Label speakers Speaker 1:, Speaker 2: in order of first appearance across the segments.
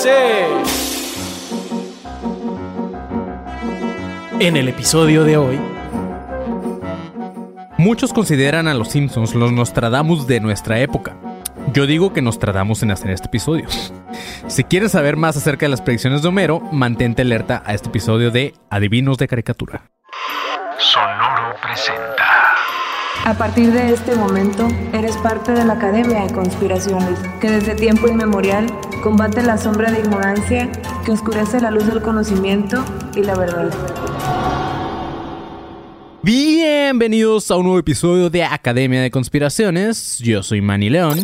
Speaker 1: dice. En el episodio de hoy, muchos consideran a los Simpsons los Nostradamus de nuestra época. Yo digo que nos tratamos en hacer este episodio. Si quieres saber más acerca de las predicciones de Homero, mantente alerta a este episodio de Adivinos de Caricatura.
Speaker 2: Sonoro presenta.
Speaker 3: A partir de este momento, eres parte de la Academia de Conspiraciones, que desde tiempo inmemorial combate la sombra de ignorancia que oscurece la luz del conocimiento y la verdad.
Speaker 1: Bienvenidos a un nuevo episodio de Academia de Conspiraciones. Yo soy Manny León.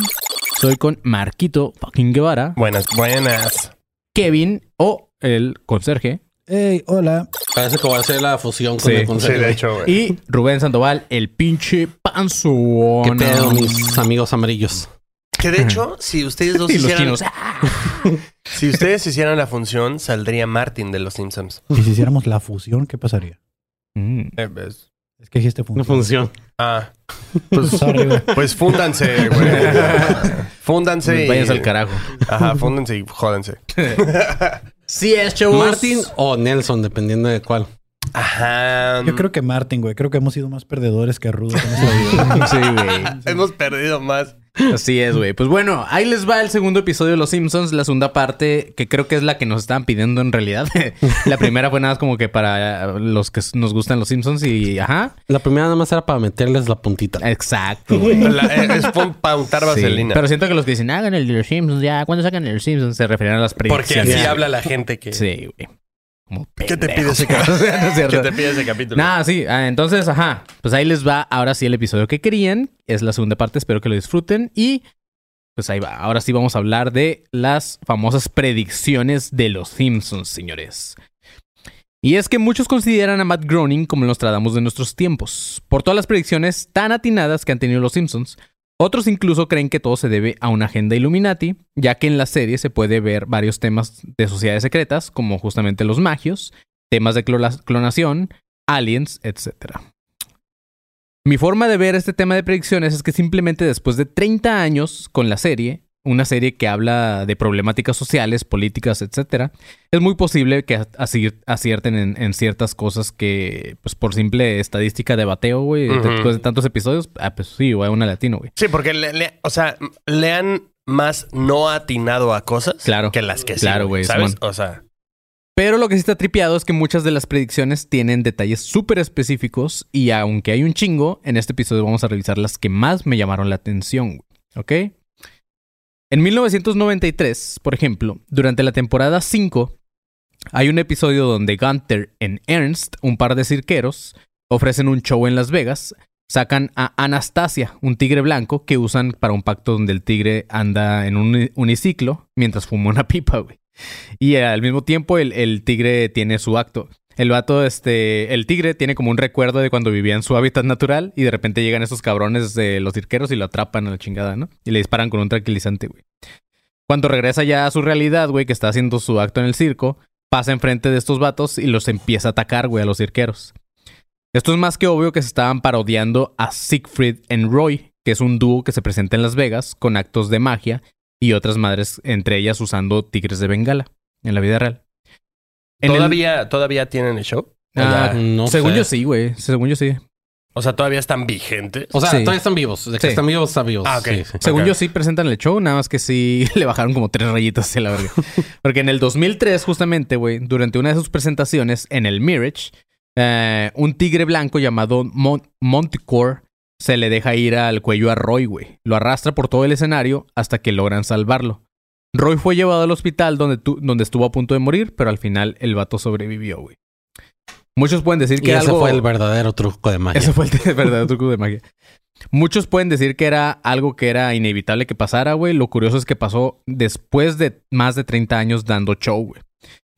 Speaker 1: Soy con Marquito fucking Guevara,
Speaker 4: Buenas, buenas.
Speaker 1: Kevin o el conserje
Speaker 5: Hey, hola.
Speaker 6: Parece que va a ser la fusión con
Speaker 1: Sí,
Speaker 6: el
Speaker 4: Sí,
Speaker 6: consejo.
Speaker 4: de hecho, güey.
Speaker 1: y Rubén Sandoval, el pinche panzón.
Speaker 6: ¿Qué pedo, mis amigos amarillos?
Speaker 4: Que de hecho, si ustedes dos hicieran...
Speaker 1: chinos.
Speaker 4: Si ustedes hicieran la función, saldría Martin de los Simpsons.
Speaker 5: Y si hiciéramos la fusión, ¿qué pasaría?
Speaker 1: Mm.
Speaker 4: Eh, pues,
Speaker 5: Es que dijiste
Speaker 6: Una
Speaker 5: función.
Speaker 6: función.
Speaker 4: ah, pues,
Speaker 5: Sorry, güey.
Speaker 4: pues fúndanse, güey. Fúndanse y...
Speaker 1: Váyanse al carajo.
Speaker 4: Ajá, fúndanse y jódanse.
Speaker 1: Sí es, chavos.
Speaker 6: Martin o Nelson, dependiendo de cuál.
Speaker 4: Ajá.
Speaker 5: Yo creo que Martin, güey. Creo que hemos sido más perdedores que vida.
Speaker 1: Sí, güey.
Speaker 4: Hemos perdido más.
Speaker 1: Así es, güey. Pues bueno, ahí les va el segundo episodio de Los Simpsons, la segunda parte, que creo que es la que nos estaban pidiendo en realidad. la primera fue nada más como que para los que nos gustan Los Simpsons y ajá.
Speaker 6: La primera nada más era para meterles la puntita.
Speaker 1: Exacto.
Speaker 4: La- eh, es para untar
Speaker 1: Sí,
Speaker 4: vaselina.
Speaker 1: Pero siento que los que dicen, hagan el de los Simpsons ya, ¿cuándo sacan el de los Simpsons? Se refieren a las
Speaker 4: Porque
Speaker 1: predicciones.
Speaker 4: así habla la gente que...
Speaker 1: Sí, güey. Como
Speaker 4: ¿Qué te pide ese capítulo?
Speaker 1: No es cierto.
Speaker 4: ¿Qué te pide ese capítulo?
Speaker 1: Nada, sí. Ah, entonces, ajá. Pues ahí les va ahora sí el episodio que querían. Es la segunda parte. Espero que lo disfruten. Y pues ahí va. Ahora sí vamos a hablar de las famosas predicciones de los Simpsons, señores. Y es que muchos consideran a Matt Groening como los tratamos de nuestros tiempos, por todas las predicciones tan atinadas que han tenido los Simpsons. Otros incluso creen que todo se debe a una agenda Illuminati, ya que en la serie se puede ver varios temas de sociedades secretas, como justamente los magios, temas de clonación, aliens, etc. Mi forma de ver este tema de predicciones es que simplemente después de 30 años con la serie, una serie que habla de problemáticas sociales, políticas, etc., es muy posible que aci- acierten en, en ciertas cosas que, pues por simple estadística de bateo, güey, después de tantos episodios, ah, pues sí, güey, una latino, güey.
Speaker 4: Sí, porque le, le- o sea, le han más no atinado a cosas
Speaker 1: Claro.
Speaker 4: que las que sí.
Speaker 1: Claro, güey,
Speaker 4: ¿Sabes?
Speaker 1: Simón.
Speaker 4: O sea,
Speaker 1: Pero lo que sí está tripeado es que muchas de las predicciones tienen detalles súper específicos y aunque hay un chingo, en este episodio vamos a revisar las que más me llamaron la atención, güey, ¿ok? En 1993, por ejemplo, durante la temporada 5, hay un episodio donde Gunther y Ernst, un par de cirqueros, ofrecen un show en Las Vegas, sacan a Anastasia, un tigre blanco que usan para un pacto donde el tigre anda en un uni- uniciclo mientras fuma una pipa, güey. Y al mismo tiempo el, el tigre tiene su acto. El vato, este, el tigre tiene como un recuerdo de cuando vivía en su hábitat natural y de repente llegan esos cabrones de los cirqueros y lo atrapan a la chingada, ¿no? Y le disparan con un tranquilizante, güey. Cuando regresa ya a su realidad, güey, que está haciendo su acto en el circo, pasa enfrente de estos vatos y los empieza a atacar, güey, a los cirqueros. Esto es más que obvio que se estaban parodiando a Siegfried and Roy, que es un dúo que se presenta en Las Vegas con actos de magia y otras madres, entre ellas usando tigres de Bengala en la vida real. En el-
Speaker 4: ¿todavía, ¿todavía tienen el show?
Speaker 1: Ah,
Speaker 4: ya-
Speaker 6: No
Speaker 1: según
Speaker 6: sé.
Speaker 1: yo sí, güey. Según yo sí.
Speaker 4: o sea, todavía están vigentes.
Speaker 6: O sea,
Speaker 1: Sí.
Speaker 6: todavía están vivos. De que
Speaker 1: Sí.
Speaker 6: están vivos, están vivos.
Speaker 4: Ah, ok.
Speaker 6: Sí, sí.
Speaker 1: Según yo sí presentan el show, nada más que sí le bajaron como tres rayitas hacia la verga. Porque en el 2003, justamente, güey, durante una de sus presentaciones en el Mirage, eh, un tigre blanco llamado Mon Monticore se le deja ir al cuello a Roy, güey. Lo arrastra por todo el escenario hasta que logran salvarlo. Roy fue llevado al hospital donde, tu- donde estuvo a punto de morir, pero al final el vato sobrevivió, güey. Muchos pueden decir
Speaker 6: Y
Speaker 1: que
Speaker 6: ese
Speaker 1: algo...
Speaker 6: fue el verdadero truco de magia.
Speaker 1: Ese fue el verdadero truco de magia. Muchos pueden decir que era algo que era inevitable que pasara, güey. Lo curioso es que pasó después de más de 30 años dando show, güey.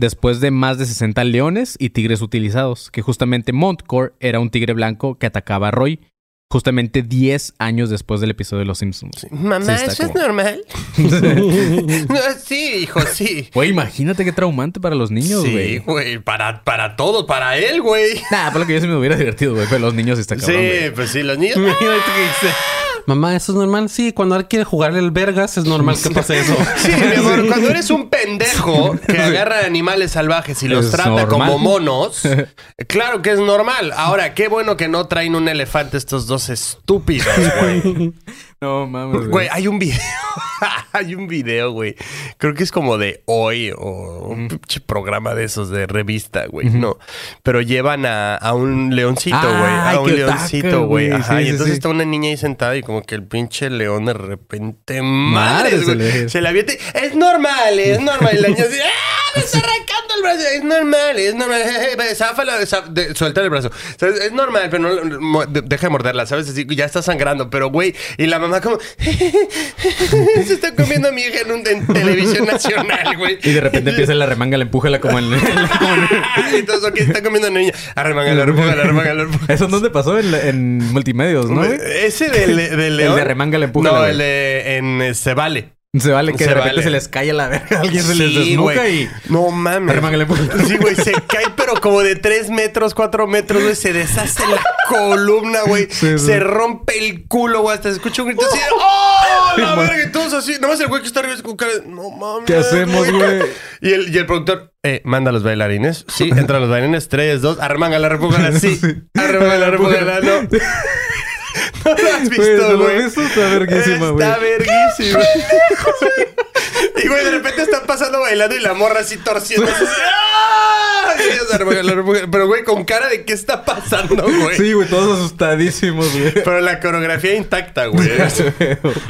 Speaker 1: Después de más de 60 leones y tigres utilizados, que justamente Montcore era un tigre blanco que atacaba a Roy justamente 10 años después del episodio de Los Simpsons.
Speaker 4: Mamá,
Speaker 1: Sí,
Speaker 4: ¿eso es normal? No, sí, hijo, sí.
Speaker 1: Güey, imagínate qué traumante para los niños,
Speaker 4: sí,
Speaker 1: güey.
Speaker 4: güey. Para, para todos, para él, güey.
Speaker 1: Nah, por lo que yo sí me hubiera divertido, güey. Pero los niños está cabrón,
Speaker 4: Sí,
Speaker 1: güey.
Speaker 4: pues sí, los niños.
Speaker 6: Mamá, ¿eso es normal? Sí, cuando alguien quiere jugarle el vergas es normal que pase eso.
Speaker 4: Sí, mi amor, cuando eres un pendejo que agarra animales salvajes y los
Speaker 1: Es
Speaker 4: trata
Speaker 1: normal.
Speaker 4: como monos, claro que es normal. Ahora, qué bueno que no traen un elefante estos dos estúpidos, güey.
Speaker 1: No mames,
Speaker 4: Güey, hay un video. hay un video, güey. Creo que es como de hoy o un pinche programa de esos de revista, güey. No. Pero llevan a, a un leoncito, güey. a un
Speaker 1: qué
Speaker 4: leoncito, güey.
Speaker 1: güey.
Speaker 4: Ajá.
Speaker 1: Sí,
Speaker 4: y entonces
Speaker 1: sí.
Speaker 4: está una niña ahí sentada y como que el pinche león de repente.
Speaker 1: Madre,
Speaker 4: Madre,
Speaker 1: se le-
Speaker 4: Se la avienta. y, Es normal, es normal. Y la niña así. ¡Ah! Me está arrancando el brazo. Es normal, es normal. Záfala, zaf- de- suelta el brazo. Es normal, pero no. Deja de morderla, ¿sabes? Así, ya está sangrando. Pero, güey. Y la mamá como. Se está comiendo a mi hija en, un, en televisión nacional, güey.
Speaker 1: Y de repente empieza la remanga, la empújala como en...
Speaker 4: Entonces, ok, está comiendo una niña. Arremángala, arremángala. arremángala.
Speaker 1: ¿Eso dónde pasó? En, en multimedios, ¿no? güey?
Speaker 4: Ese del, del león.
Speaker 1: de remanga, la empújala,
Speaker 4: No, el de en eh, Se Vale.
Speaker 1: Se vale que
Speaker 4: Se
Speaker 1: de repente
Speaker 4: vale.
Speaker 1: se les cae a la verga. Alguien se les
Speaker 4: Sí,
Speaker 1: desnuca
Speaker 4: güey.
Speaker 1: y...
Speaker 4: No mames.
Speaker 1: Empújala.
Speaker 4: Sí, güey, se cae, pero como de 3 metros, 4 metros, güey. Se deshace la columna, güey.
Speaker 1: Sí, sí.
Speaker 4: Se rompe el culo, güey. Hasta se escucha un grito así. de, ¡Oh! La verga. Y todos así. Nomás el güey que está arriba es con cara de, No mames.
Speaker 1: ¿Qué hacemos, güey?
Speaker 4: Y el, y el productor, eh, manda a los bailarines. Sí, entran los bailarines. 3, 2, arremángala, repújala. Sí. Arremángala, repújala. No. No lo has
Speaker 1: Güey, ¿no
Speaker 4: visto,
Speaker 1: lo
Speaker 4: güey.
Speaker 1: has visto? Está verguísima, güey.
Speaker 4: Está verguísima. y güey, de repente están pasando bailando y la morra así torciendo. ¡ah! Pero güey, con cara de qué está pasando, güey.
Speaker 1: Sí, güey, todos asustadísimos, güey.
Speaker 4: Pero la coreografía intacta, güey.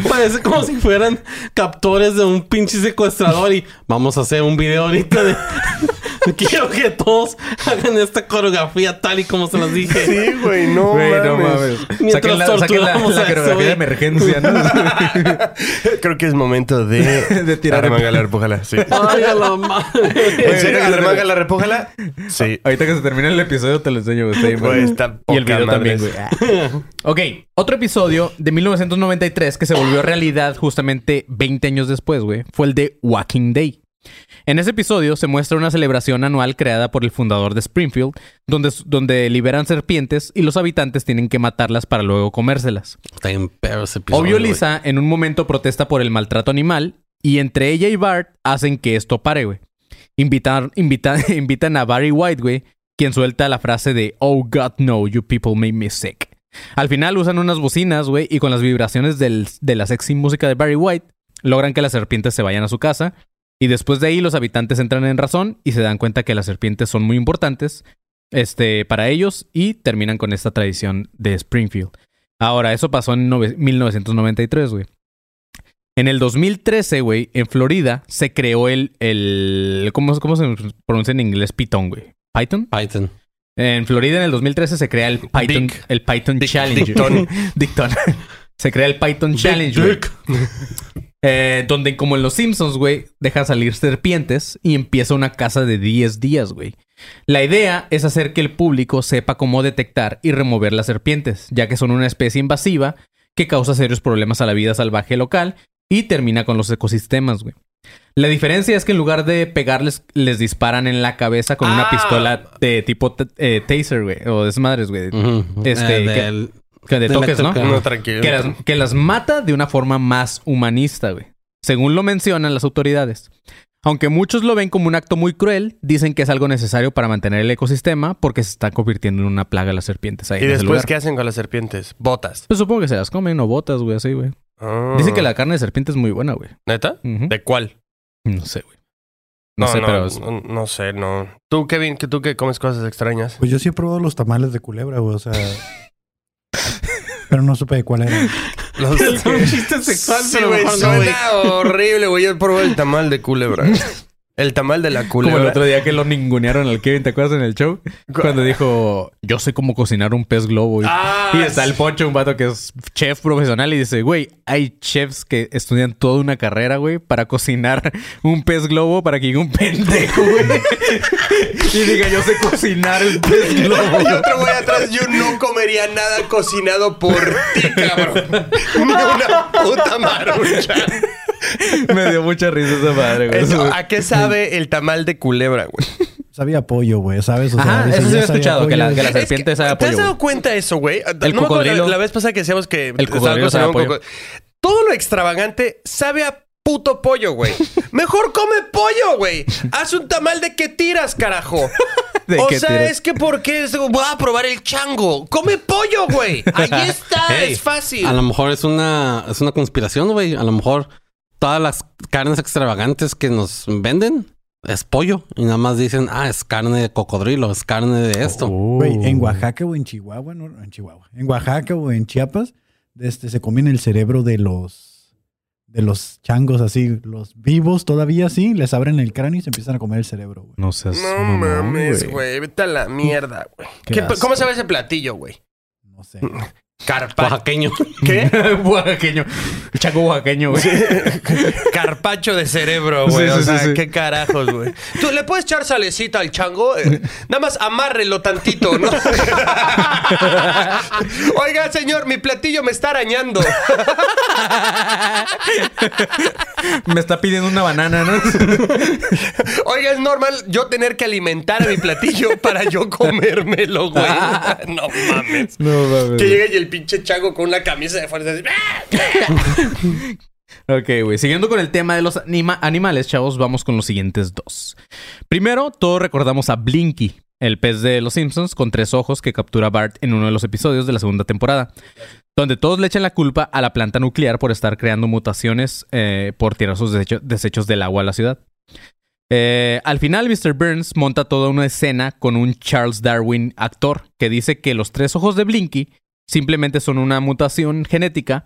Speaker 6: Parece como si fueran captores de un pinche secuestrador y vamos a hacer un video ahorita de... Quiero que todos hagan esta coreografía tal y como se los dije.
Speaker 4: Sí, güey, no
Speaker 1: Güey,
Speaker 4: mames.
Speaker 1: no mames.
Speaker 6: Mientras
Speaker 1: Saquen la, saquen la, la coreografía de emergencia, ¿no?
Speaker 4: Creo que es momento de...
Speaker 1: De tirar-
Speaker 4: Arremángala, repújala. Sí.
Speaker 6: Ay, a la madre.
Speaker 4: ¿En serio? ¿Arremángala, repújala? Sí.
Speaker 1: Ahorita que se termine el episodio te lo enseño, güey. Está Y el video
Speaker 4: madre
Speaker 1: también, güey. ok, otro episodio de 1993 que se volvió realidad justamente 20 años después, güey, fue el de Walking Day. En ese episodio se muestra una celebración anual creada por el fundador de Springfield, donde, donde liberan serpientes y los habitantes tienen que matarlas para luego comérselas.
Speaker 6: Está en perro ese episodio,
Speaker 1: Obvio,
Speaker 6: güey.
Speaker 1: Lisa en un momento protesta por el maltrato animal y entre ella y Bart hacen que esto pare, güey. Invitan, a Barry White, güey, quien suelta la frase de Oh God, no, you people made me sick. Al final usan unas bocinas, güey, y con las vibraciones del- de la sexy música de Barry White, logran que las serpientes se vayan a su casa. Y después de ahí los habitantes entran en razón y se dan cuenta que las serpientes son muy importantes este, para ellos y terminan con esta tradición de Springfield. Ahora, eso pasó en nove- 1993, güey. En el 2013, güey, en Florida, se creó el... el ¿cómo, ¿Cómo se pronuncia en inglés? Python, güey. ¿Python?
Speaker 6: Python.
Speaker 1: En Florida, en el 2013, se crea el Python,
Speaker 4: Dick.
Speaker 1: el Python Challenge.
Speaker 4: Dictón.
Speaker 1: Dictón. Se crea el Python Challenge, güey. Eh, donde, como en Los Simpsons, güey, deja salir serpientes y empieza una caza de 10 días, güey. La idea es hacer que el público sepa cómo detectar y remover las serpientes, ya que son una especie invasiva que causa serios problemas a la vida salvaje local y termina con los ecosistemas, güey. La diferencia es que en lugar de pegarles, les disparan en la cabeza con una
Speaker 4: Ah.
Speaker 1: pistola de tipo eh, taser, güey, o desmadres, güey. Este,
Speaker 6: Eh,
Speaker 1: que-
Speaker 6: del-
Speaker 1: Que de
Speaker 6: de
Speaker 1: toques, ¿no?
Speaker 6: electrical.
Speaker 4: No, tranquilo.
Speaker 1: que las, que las mata de una forma más humanista, güey. Según lo mencionan las autoridades. Aunque muchos lo ven como un acto muy cruel, dicen que es algo necesario para mantener el ecosistema porque se está convirtiendo en una plaga las serpientes ahí
Speaker 4: ¿Y
Speaker 1: en ese
Speaker 4: después
Speaker 1: lugar.
Speaker 4: qué hacen con las serpientes? Botas.
Speaker 1: Pues supongo que se las comen o botas, güey, así, güey.
Speaker 4: Ah.
Speaker 1: Dicen que la carne de serpiente es muy buena, güey.
Speaker 4: ¿Neta? ¿De cuál?
Speaker 1: No sé, güey. No, sé, pero... es-
Speaker 4: no, no sé, no. Tú, Kevin, que tú que comes cosas extrañas.
Speaker 5: Pues yo sí he probado los tamales de culebra, güey. O sea. pero no supe de cuál era.
Speaker 4: Los...
Speaker 6: Es un chiste sexual,
Speaker 4: Sí,
Speaker 6: pero mejor no,
Speaker 4: suena horrible, güey. Yo probé el tamal de culebra. El tamal de la
Speaker 1: Como el
Speaker 4: culebra.
Speaker 1: otro día que lo ningunearon al Kevin, ¿te acuerdas en el show? Cuando dijo, yo sé cómo cocinar un pez globo. Y,
Speaker 4: Ah,
Speaker 1: y está el Poncho, un vato que es chef profesional, y dice, güey, hay chefs que estudian toda una carrera, güey, para cocinar un pez globo para que llegue un pendejo, güey. y diga, yo sé cocinar el pez
Speaker 4: Y
Speaker 1: globo.
Speaker 4: otro güey atrás, yo no comería nada cocinado por ti, cabrón. Ni una puta marucha.
Speaker 1: Me dio mucha risa esa madre, güey.
Speaker 4: Eso, ¿A qué sabe el tamal de culebra, güey?
Speaker 5: sabía pollo, güey, ¿sabes? O
Speaker 1: Ajá,
Speaker 5: dice,
Speaker 1: eso sí he
Speaker 5: sabía
Speaker 1: escuchado, que la, que la
Speaker 4: Es que,
Speaker 1: serpiente sabe a
Speaker 4: ¿Te has dado cuenta de eso, güey? No me acuerdo,
Speaker 1: cocodrilo.
Speaker 4: La, la vez pasada que decíamos que...
Speaker 1: El cocodrilo sabe a pollo.
Speaker 4: coco- Todo lo extravagante sabe a puto pollo, güey. Mejor come pollo, güey. Haz un tamal de que tiras, carajo.
Speaker 1: ¿De
Speaker 4: o
Speaker 1: qué
Speaker 4: sea,
Speaker 1: tiras?
Speaker 4: es que porque voy a probar el chango. Come pollo, güey. Ahí está,
Speaker 6: Hey,
Speaker 4: es fácil.
Speaker 6: A lo mejor es una, es una conspiración, güey. A lo mejor todas las carnes extravagantes que nos venden es pollo. Y nada más dicen, ah, es carne de cocodrilo, es carne de esto.
Speaker 5: En Oaxaca o en Chihuahua, no, en Chihuahua. En Oaxaca o en Chiapas, este, se comen el cerebro de los de los changos así, los vivos todavía así, les abren el cráneo y se empiezan a comer el cerebro, güey.
Speaker 1: No seas
Speaker 4: No mames, güey. Vete a la mierda, güey.
Speaker 1: Qué
Speaker 4: ¿Qué-
Speaker 1: asco.
Speaker 4: ¿Cómo sabe ese platillo, güey?
Speaker 5: No sé.
Speaker 4: Carpacho.
Speaker 6: Oaxaqueño.
Speaker 4: ¿Qué?
Speaker 1: oaxaqueño. Chaco oaxaqueño, güey.
Speaker 4: Carpacho de cerebro, güey.
Speaker 1: Sí, sí,
Speaker 4: o sea,
Speaker 1: sí, sí.
Speaker 4: qué carajos, güey. ¿Tú le puedes echar salecita al chango? Eh, nada más amárrelo tantito, ¿no? Oiga, señor, mi platillo me está arañando.
Speaker 1: Me está pidiendo una banana, ¿no?
Speaker 4: Oiga, es normal yo tener que alimentar a mi platillo para yo comérmelo, güey. No mames.
Speaker 1: No mames.
Speaker 4: Que llegue y el pinche chango con una camisa de fuerza.
Speaker 1: Ok, güey. Siguiendo con el tema de los anima- animales, chavos, vamos con los siguientes dos. Primero, todos recordamos a Blinky, el pez de los Simpsons con tres ojos que captura Bart en uno de los episodios de la segunda temporada, donde todos le echan la culpa a la planta nuclear por estar creando mutaciones eh, por tirar sus desecho- desechos del agua a la ciudad. Eh, al final, Mr. Burns monta toda una escena con un Charles Darwin actor que dice que los tres ojos de Blinky simplemente son una mutación genética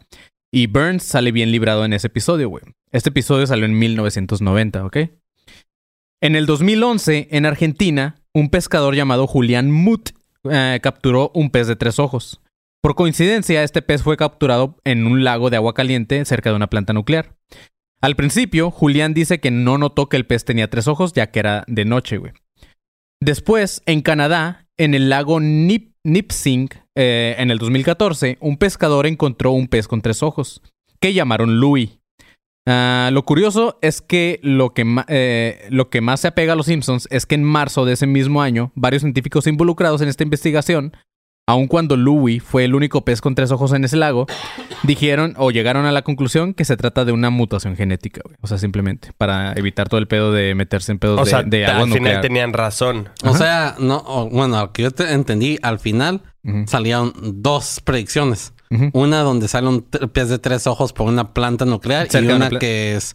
Speaker 1: y Burns sale bien librado en ese episodio, güey. Este episodio salió en 1990, ¿ok? En el 2011, en Argentina, un pescador llamado Julián Muth eh, capturó un pez de tres ojos. Por coincidencia, este pez fue capturado en un lago de agua caliente cerca de una planta nuclear. Al principio, Julián dice que no notó que el pez tenía tres ojos ya que era de noche, güey. Después, en Canadá, en el lago Nip eh, en el 2014, un pescador encontró un pez con tres ojos, que llamaron Louis. Ah, lo curioso es que lo que, eh, lo que más se apega a los Simpsons es que en marzo de ese mismo año, varios científicos involucrados en esta investigación, aun cuando Louis fue el único pez con tres ojos en ese lago, dijeron o llegaron a la conclusión que se trata de una mutación genética, güey. O sea, simplemente para evitar todo el pedo de meterse en pedos
Speaker 4: O
Speaker 1: de,
Speaker 4: sea,
Speaker 1: de
Speaker 4: al
Speaker 1: agua
Speaker 4: final
Speaker 1: nuclear.
Speaker 4: tenían razón.
Speaker 6: O sea, no, o- bueno, lo que yo te entendí, al final
Speaker 1: Ujú,
Speaker 6: salieron dos predicciones. Una donde sale un pez de tres ojos por una planta nuclear
Speaker 1: Cerca
Speaker 6: y
Speaker 1: una
Speaker 6: que es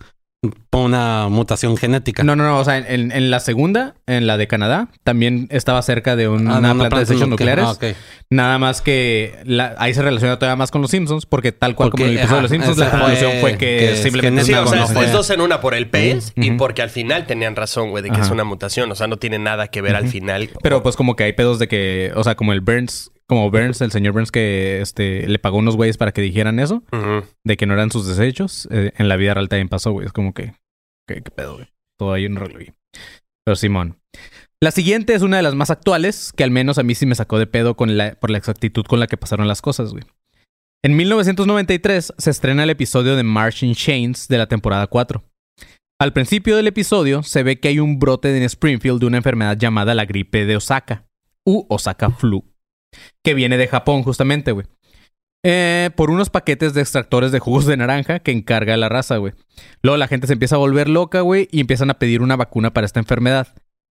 Speaker 6: por una mutación genética.
Speaker 1: No, no, no. O sea, en, en la segunda, en la de Canadá, también estaba cerca de un-
Speaker 6: Ah,
Speaker 1: una,
Speaker 6: no,
Speaker 1: planta de desechos
Speaker 6: nuclear.
Speaker 1: nucleares.
Speaker 6: Ah.
Speaker 1: Nada más que la- ahí se relaciona todavía más con los Simpsons, porque tal cual
Speaker 6: Porque,
Speaker 1: como en el episodio de los Simpsons, la conclusión
Speaker 6: fue-
Speaker 1: que,
Speaker 6: que es
Speaker 1: simplemente
Speaker 4: Sí, o
Speaker 1: una
Speaker 4: sea, es dos en una por el pez y porque al final tenían razón, güey, de que
Speaker 1: Ajá.
Speaker 4: es una mutación. O sea, no tiene nada que ver al final.
Speaker 1: Pero pues como que hay pedos de que, o sea, como el Burns, como Burns, el señor Burns que este le pagó unos güeyes para que dijeran eso, de que no eran sus desechos, eh, en la vida real también pasó, güey. Es como que, ¿qué, qué pedo, güey? Todo ahí un güey. Pero Simón. La siguiente es una de las más actuales, que al menos a mí sí me sacó de pedo con la, por la exactitud con la que pasaron las cosas, güey. En 1993 se estrena el episodio de Marching Chains de la temporada 4. Al principio del episodio se ve que hay un brote en Springfield de una enfermedad llamada la gripe de Osaka, u Osaka Flu, que viene de Japón justamente, güey. Eh, por unos paquetes de extractores de jugos de naranja que encarga la raza, güey. Luego la gente se empieza a volver loca, güey, y empiezan a pedir una vacuna para esta enfermedad.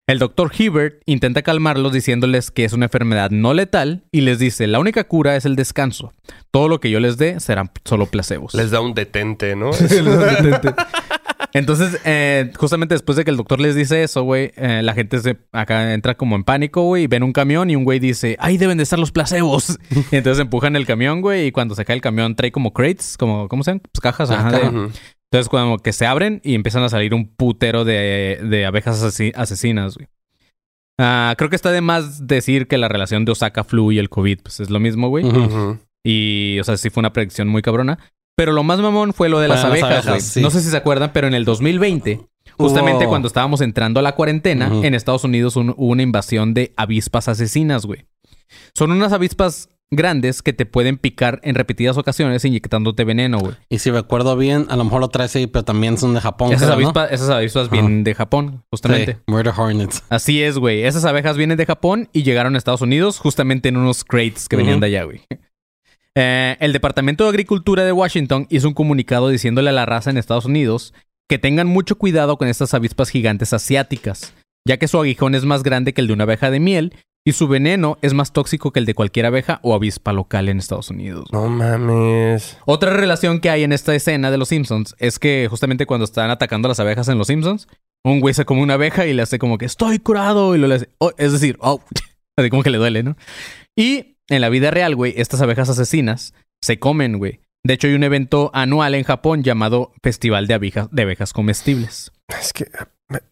Speaker 1: El doctor Hibbert intenta calmarlos diciéndoles que es una enfermedad no letal y les dice, la única cura es el descanso. Todo lo que yo les dé serán solo placebos.
Speaker 4: Les da un detente, ¿no?
Speaker 1: Entonces, eh, justamente después de que el doctor les dice eso, güey, eh, la gente se, acá entra como en pánico, güey, y ven un camión y un güey dice, ahí deben de estar los placebos. Y entonces empujan el camión, güey, y cuando se cae el camión trae como crates, como, ¿cómo se llaman? Pues cajas, ajá, de-. Entonces, como que se abren y empiezan a salir un putero de, de abejas asesi- asesinas, güey. Ah, creo que está de más decir que la relación de Osaka Flu y el COVID, pues es lo mismo, güey. Y, o sea, sí fue una predicción muy cabrona. Pero lo más mamón fue lo de las
Speaker 6: las
Speaker 1: abejas,
Speaker 6: sí.
Speaker 1: No sé si se acuerdan, pero en el 2020, justamente cuando estábamos entrando a la cuarentena, en Estados Unidos un- hubo una invasión de avispas asesinas, güey. Son unas avispas grandes que te pueden picar en repetidas ocasiones inyectándote veneno, güey.
Speaker 6: Y si recuerdo bien, a lo mejor lo traes ahí, pero también son de Japón.
Speaker 1: Esas,
Speaker 6: creo, ¿no?
Speaker 1: avispas, esas avispas vienen de Japón, justamente.
Speaker 6: Sí, Murder Hornets.
Speaker 1: Así es, güey. Esas abejas vienen de Japón y llegaron a Estados Unidos justamente en unos crates que venían de allá, güey. Eh, el Departamento de Agricultura de Washington hizo un comunicado diciéndole a la raza en Estados Unidos que tengan mucho cuidado con estas avispas gigantes asiáticas, ya que su aguijón es más grande que el de una abeja de miel y su veneno es más tóxico que el de cualquier abeja o avispa local en Estados Unidos.
Speaker 4: No mames.
Speaker 1: Otra relación que hay en esta escena de los Simpsons es que justamente cuando están atacando a las abejas en los Simpsons, un güey se come una abeja y le hace como que estoy curado y lo le hace, "Oh", es decir, oh, así como que le duele, ¿no? Y en la vida real, güey, estas abejas asesinas se comen, güey. De hecho, hay un evento anual en Japón llamado Festival de Abejas, de abejas Comestibles.
Speaker 4: Es que.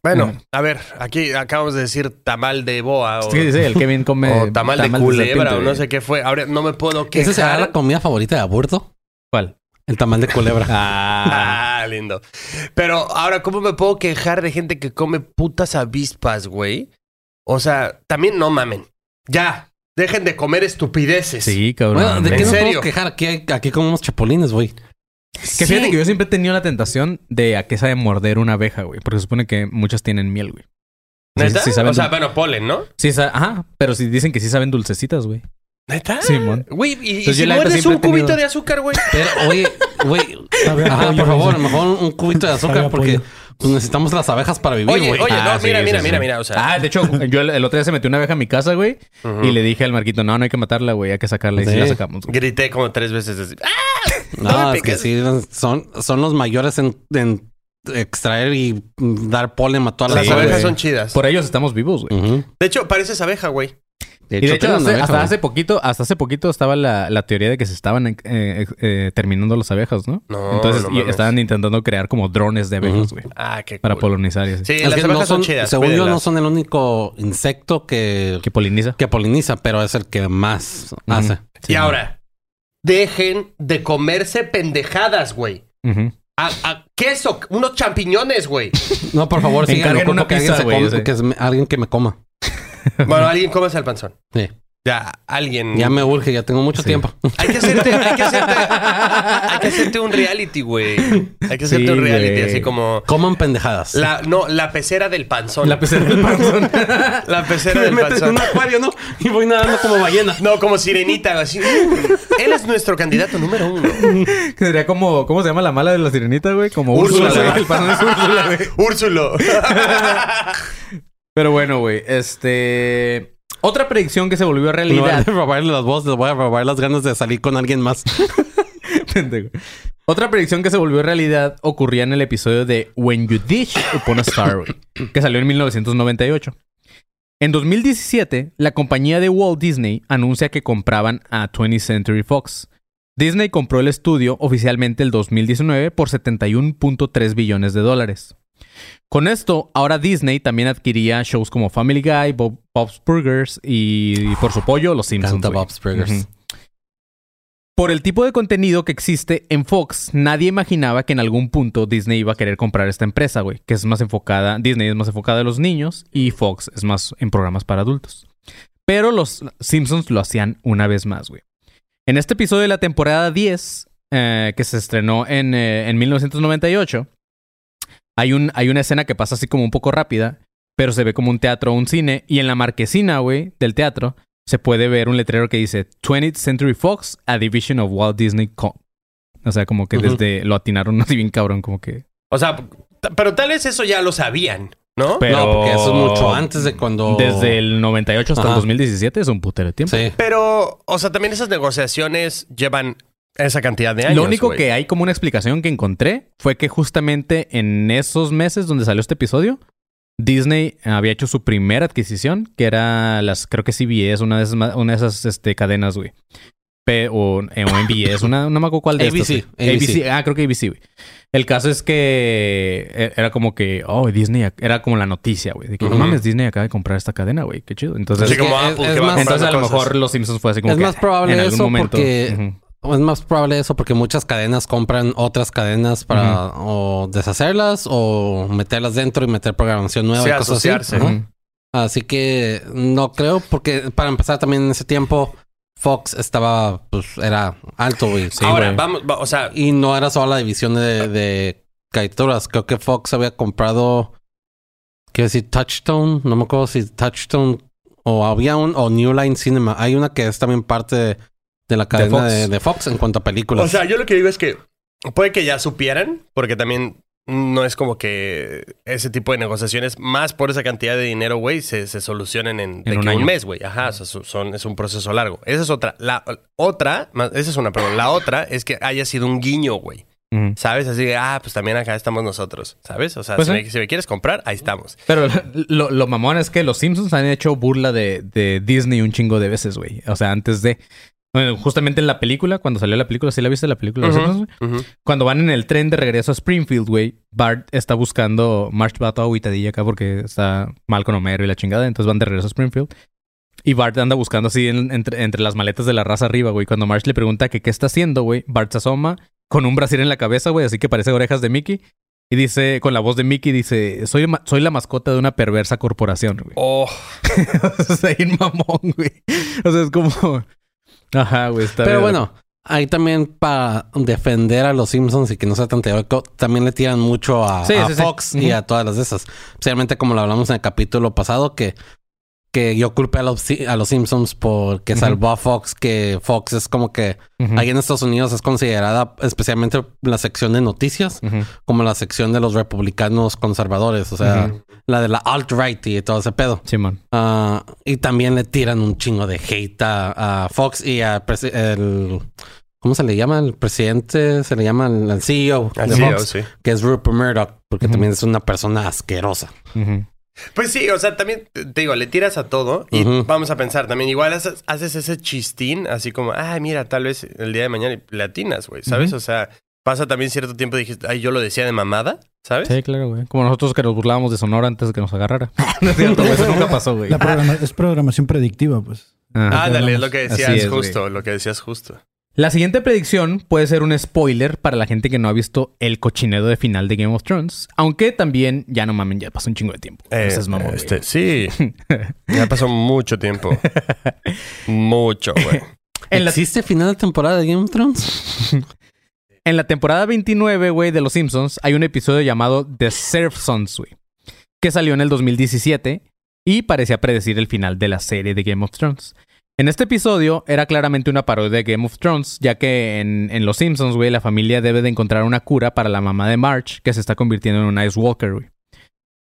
Speaker 4: Bueno,
Speaker 1: Mm.
Speaker 4: a ver, aquí acabamos de decir tamal de boa o,
Speaker 1: Sí, sí, el Kevin come
Speaker 4: o tamal, de culebra
Speaker 1: serpiente,
Speaker 4: o no sé qué fue. Ahora no me puedo
Speaker 6: ¿Esa será la
Speaker 4: quejar.
Speaker 6: comida favorita de aborto?
Speaker 1: ¿Cuál?
Speaker 6: El tamal de culebra.
Speaker 1: Ah,
Speaker 4: Ah, lindo. Pero ahora, ¿cómo me puedo quejar de gente que come putas avispas, güey? O sea, también no mamen. Ya, dejen de comer estupideces.
Speaker 1: sí, cabrón.
Speaker 6: Bueno, ¿de
Speaker 4: ¿en
Speaker 6: qué nos
Speaker 4: serio?
Speaker 6: podemos quejar? Aquí, aquí comemos chapulines, güey.
Speaker 1: Que fíjate que yo siempre he tenido la tentación de a qué sabe morder una abeja, güey. Porque se supone que muchas tienen miel, güey. Sí,
Speaker 4: ¿Neta?
Speaker 1: sí saben
Speaker 4: o sea,
Speaker 1: dul-
Speaker 4: bueno, polen, ¿no?
Speaker 1: sí sa- ajá, pero sí dicen que sí saben dulcecitas, güey.
Speaker 4: ¿Neta?
Speaker 1: Simón.
Speaker 4: Güey, y, y
Speaker 1: Entonces,
Speaker 4: si
Speaker 1: yo la neta
Speaker 4: muerdes
Speaker 1: siempre
Speaker 4: un
Speaker 1: he tenido-
Speaker 4: cubito de azúcar, güey.
Speaker 6: Pero, oye, güey.
Speaker 5: Sabe a
Speaker 6: Ajá,
Speaker 5: pollo,
Speaker 6: por favor,
Speaker 5: dice.
Speaker 6: mejor un, cubito de azúcar
Speaker 5: a
Speaker 6: porque
Speaker 5: pollo.
Speaker 6: Pues, necesitamos las abejas para vivir,
Speaker 4: Oye,
Speaker 6: güey.
Speaker 4: oye,
Speaker 1: Ah,
Speaker 4: no,
Speaker 1: sí,
Speaker 4: mira,
Speaker 1: sí,
Speaker 4: mira,
Speaker 1: sí.
Speaker 4: mira, mira, o sea.
Speaker 1: Ah, de hecho, yo el, el otro día se metió una abeja a mi casa, güey. Y le dije al Marquito, no, no hay que matarla, güey. Hay que sacarla. Y sí
Speaker 6: Sí.
Speaker 1: la sacamos. güey.
Speaker 4: Grité como tres veces así. ¡Ah!
Speaker 6: No,
Speaker 4: me
Speaker 6: es que
Speaker 4: piques.
Speaker 6: sí, son, son los mayores en, en extraer y dar polen a todas
Speaker 4: Las
Speaker 1: Sí,
Speaker 6: las
Speaker 4: abejas son chidas.
Speaker 1: Por ellos estamos vivos, güey.
Speaker 6: Ujú.
Speaker 4: De hecho, pareces abeja, güey.
Speaker 6: De
Speaker 1: Y de hecho,
Speaker 6: abeja,
Speaker 1: hasta hace poquito, hasta hace poquito estaba la, la teoría de que se estaban eh, eh, eh, terminando las abejas, ¿no?
Speaker 4: No,
Speaker 1: Entonces
Speaker 4: no
Speaker 1: estaban intentando crear como drones de abejas, güey.
Speaker 4: Ah, qué
Speaker 1: Para
Speaker 4: cool.
Speaker 1: polinizar y así.
Speaker 4: Sí,
Speaker 6: Es
Speaker 4: las
Speaker 6: que
Speaker 4: abejas
Speaker 6: no
Speaker 4: son,
Speaker 6: son,
Speaker 4: chidas.
Speaker 6: según yo, no son el único insecto que,
Speaker 1: Que poliniza.
Speaker 6: que poliniza, pero es el que más hace.
Speaker 4: Y ahora, dejen de comerse pendejadas, güey. A, a queso, unos champiñones, güey.
Speaker 6: No, por favor,
Speaker 1: una
Speaker 6: que
Speaker 1: pizza,
Speaker 6: come- que es alguien que me coma.
Speaker 4: Bueno, alguien cómese el panzón.
Speaker 6: Sí.
Speaker 4: Ya, alguien.
Speaker 6: Ya me urge, ya tengo mucho
Speaker 1: Sí.
Speaker 6: tiempo.
Speaker 4: Hay que hacerte, hay que hacerte, hay que hacerte un reality, güey. Hay que hacerte
Speaker 1: Sí,
Speaker 4: un reality,
Speaker 1: güey.
Speaker 4: así como
Speaker 6: Coman pendejadas.
Speaker 4: la, no, la pecera del panzón.
Speaker 1: La pecera del panzón.
Speaker 4: La pecera
Speaker 6: me
Speaker 4: del
Speaker 6: meto en
Speaker 4: panzón.
Speaker 6: un acuario, ¿no? Y voy nadando como ballena.
Speaker 4: No, como sirenita, así. Él es nuestro candidato número uno.
Speaker 1: Que sería como, ¿cómo se llama la mala de la sirenita, güey? Como
Speaker 4: Úrsula.
Speaker 1: Úrsula, güey. El panzón es Úrsula, güey.
Speaker 4: Úrsulo.
Speaker 1: Pero bueno, güey, este... Otra predicción que se volvió
Speaker 6: En lugar
Speaker 1: realidad...
Speaker 6: de robarle las voces, voy a robar las ganas de salir con alguien más.
Speaker 1: Otra predicción que se volvió realidad ocurría en el episodio de When You Dish Upon a Star, que salió en 1998. En 2017, la compañía de Walt Disney anuncia que compraban a 20th Century Fox. Disney compró el estudio oficialmente el 2019 por 71.3 billones de dólares. Con esto, ahora Disney también adquiría shows como Family Guy, Bob- Bob's Burgers y, por su pollo, Los Simpsons.
Speaker 6: Bob's Burgers.
Speaker 1: Por el tipo de contenido que existe en Fox, nadie imaginaba que en algún punto Disney iba a querer comprar esta empresa, güey. Que es más enfocada, Disney es más enfocada a los niños y Fox es más en programas para adultos. Pero los Simpsons lo hacían una vez más, güey. En este episodio de la temporada 10, eh, que se estrenó en, eh, en 1998, hay, un, hay una escena que pasa así como un poco rápida, pero se ve como un teatro o un cine. Y en la marquesina, güey, del teatro, se puede ver un letrero que dice 20th Century Fox, a division of Walt Disney Co. O sea, como que desde lo atinaron así bien cabrón, como que.
Speaker 4: O sea, pero tal vez eso ya lo sabían, ¿no?
Speaker 1: Pero-
Speaker 6: No, porque eso es mucho antes de cuando.
Speaker 1: Desde el 98 hasta el
Speaker 6: Ajá.
Speaker 1: 2017 es un putero de tiempo.
Speaker 6: Sí.
Speaker 4: Pero, o sea, también esas negociaciones llevan esa cantidad de años.
Speaker 1: Lo único que hay como una explicación que encontré fue que justamente en esos meses donde salió este episodio, Disney había hecho su primera adquisición, que era las, creo que CBS, una de esas, una de esas este, cadenas, güey. O, eh, o NBS, una, no me acuerdo cuál de
Speaker 6: ABC,
Speaker 1: estas. güey.
Speaker 6: ABC.
Speaker 1: Ah, creo que ABC, güey. El caso es que eh, era como que, oh, Disney, era como la noticia, güey. De que no mames, Disney acaba de comprar esta cadena, güey. Qué chido. Entonces,
Speaker 4: Así
Speaker 6: Es que
Speaker 4: como
Speaker 6: es-
Speaker 4: Apple
Speaker 6: es
Speaker 4: que va
Speaker 6: más-
Speaker 1: entonces a lo mejor los Simpsons fue así como
Speaker 6: Es
Speaker 1: que
Speaker 6: más probable
Speaker 1: en algún
Speaker 6: eso
Speaker 1: momento.
Speaker 6: porque-
Speaker 1: Ujú.
Speaker 6: Es más probable eso porque muchas cadenas compran otras cadenas para o deshacerlas o meterlas dentro y meter programación nueva
Speaker 4: Sí,
Speaker 6: y cosas así.
Speaker 4: asociarse.
Speaker 1: Ujú.
Speaker 6: Así que no creo porque para empezar también en ese tiempo Fox estaba, pues, era alto, güey. Sí,
Speaker 4: Ahora,
Speaker 6: güey.
Speaker 4: vamos, va- o sea,
Speaker 6: Y no era solo la división de, de caricaturas. Creo que Fox había comprado, quiero decir, Touchstone. No me acuerdo si Touchstone o había un, o New Line Cinema. Hay una que es también parte de, de la cadena
Speaker 1: Fox.
Speaker 6: de, de Fox en cuanto a películas.
Speaker 4: o sea, yo lo que digo es que puede que ya supieran, porque también no es como que ese tipo de negociaciones, más por esa cantidad de dinero, güey, se, se solucionen en, de
Speaker 1: En un
Speaker 4: que mes, güey. Ajá, o sea, su- son, es un proceso largo. Esa es otra. La otra, más- esa es una, perdón. La otra es que haya sido un guiño, güey. ¿Sabes? Así de, ah, pues también acá estamos nosotros, ¿sabes? O sea,
Speaker 1: Pues
Speaker 4: si,
Speaker 1: sí.
Speaker 4: me, si me quieres comprar, ahí estamos.
Speaker 1: Pero lo, lo mamón es que los Simpsons han hecho burla de, de Disney un chingo de veces, güey. O sea, antes de. Bueno, justamente en la película, cuando salió la película, ¿sí la viste la película? Simpsons, güey?
Speaker 4: ujú.
Speaker 1: Cuando van en el tren de regreso a Springfield, güey, Bart está buscando. March va toda aguitadilla acá porque está mal con Homero y la chingada. Entonces van de regreso a Springfield. Y Bart anda buscando así en- entre, entre las maletas de la raza arriba, güey. Cuando March le pregunta que qué está haciendo, güey, Bart se asoma con un brasier en la cabeza, güey, así que parece orejas de Mickey. Y dice, con la voz de Mickey, dice, soy, soy la mascota de una perversa corporación, güey.
Speaker 4: Oh,
Speaker 1: o sea, mamón, güey. O sea, es como... Ajá, güey, está
Speaker 6: Pero
Speaker 1: bien.
Speaker 6: bueno, ahí también para defender a los Simpsons y que no sea tan teórico, también le tiran mucho a,
Speaker 1: Sí,
Speaker 6: a
Speaker 1: sí, sí.
Speaker 6: Fox y a todas las de esas. Especialmente como lo hablamos en el capítulo pasado, que, que yo culpé a los, a los Simpsons porque salvó a Fox, que Fox es como que ahí en Estados Unidos es considerada, especialmente la sección de noticias, como la sección de los republicanos conservadores, o sea, la de la alt-right y todo ese pedo.
Speaker 1: Simón.
Speaker 6: Ah, y también le tiran un chingo de hate a, a Fox y a el... ¿Cómo se le llama? El presidente, se le llama el, el CEO de
Speaker 4: así,
Speaker 6: Fox,
Speaker 4: sí.
Speaker 6: que es Rupert Murdoch, porque también es una persona asquerosa.
Speaker 1: Ujú.
Speaker 4: Pues sí, o sea, también te digo, le tiras a todo y vamos a pensar también, igual haces, haces ese chistín, así como, ay, mira, tal vez el día de mañana y le atinas, güey, ¿sabes? O sea, pasa también cierto tiempo y dijiste, ay, yo lo decía de mamada, ¿sabes?
Speaker 1: Sí, claro, güey. Como nosotros que nos burlábamos de Sonora antes de que nos agarrara. no es cierto. Eso nunca pasó, güey.
Speaker 5: Programa- es programación predictiva, pues.
Speaker 1: Ajá.
Speaker 4: Ándale, es lo que decías
Speaker 1: es, güey.
Speaker 4: justo, lo que decías justo.
Speaker 1: La siguiente predicción puede ser un spoiler para la gente que no ha visto el cochinero de final de Game of Thrones. Aunque también, ya no mamen, ya pasó un chingo de tiempo.
Speaker 4: Eh,
Speaker 1: es mamón,
Speaker 4: este, sí, ya pasó mucho tiempo. mucho, güey.
Speaker 1: En la,
Speaker 6: ¿Existe final de temporada de Game of Thrones?
Speaker 1: en la temporada 29, güey, de Los Simpsons, hay un episodio llamado The Surf Sons, güey. Que salió en el 2017 y parecía predecir el final de la serie de Game of Thrones. En este episodio era claramente una parodia de Game of Thrones, ya que en, en Los Simpsons, güey, la familia debe de encontrar una cura para la mamá de March, que se está convirtiendo en un Ice Walker, güey.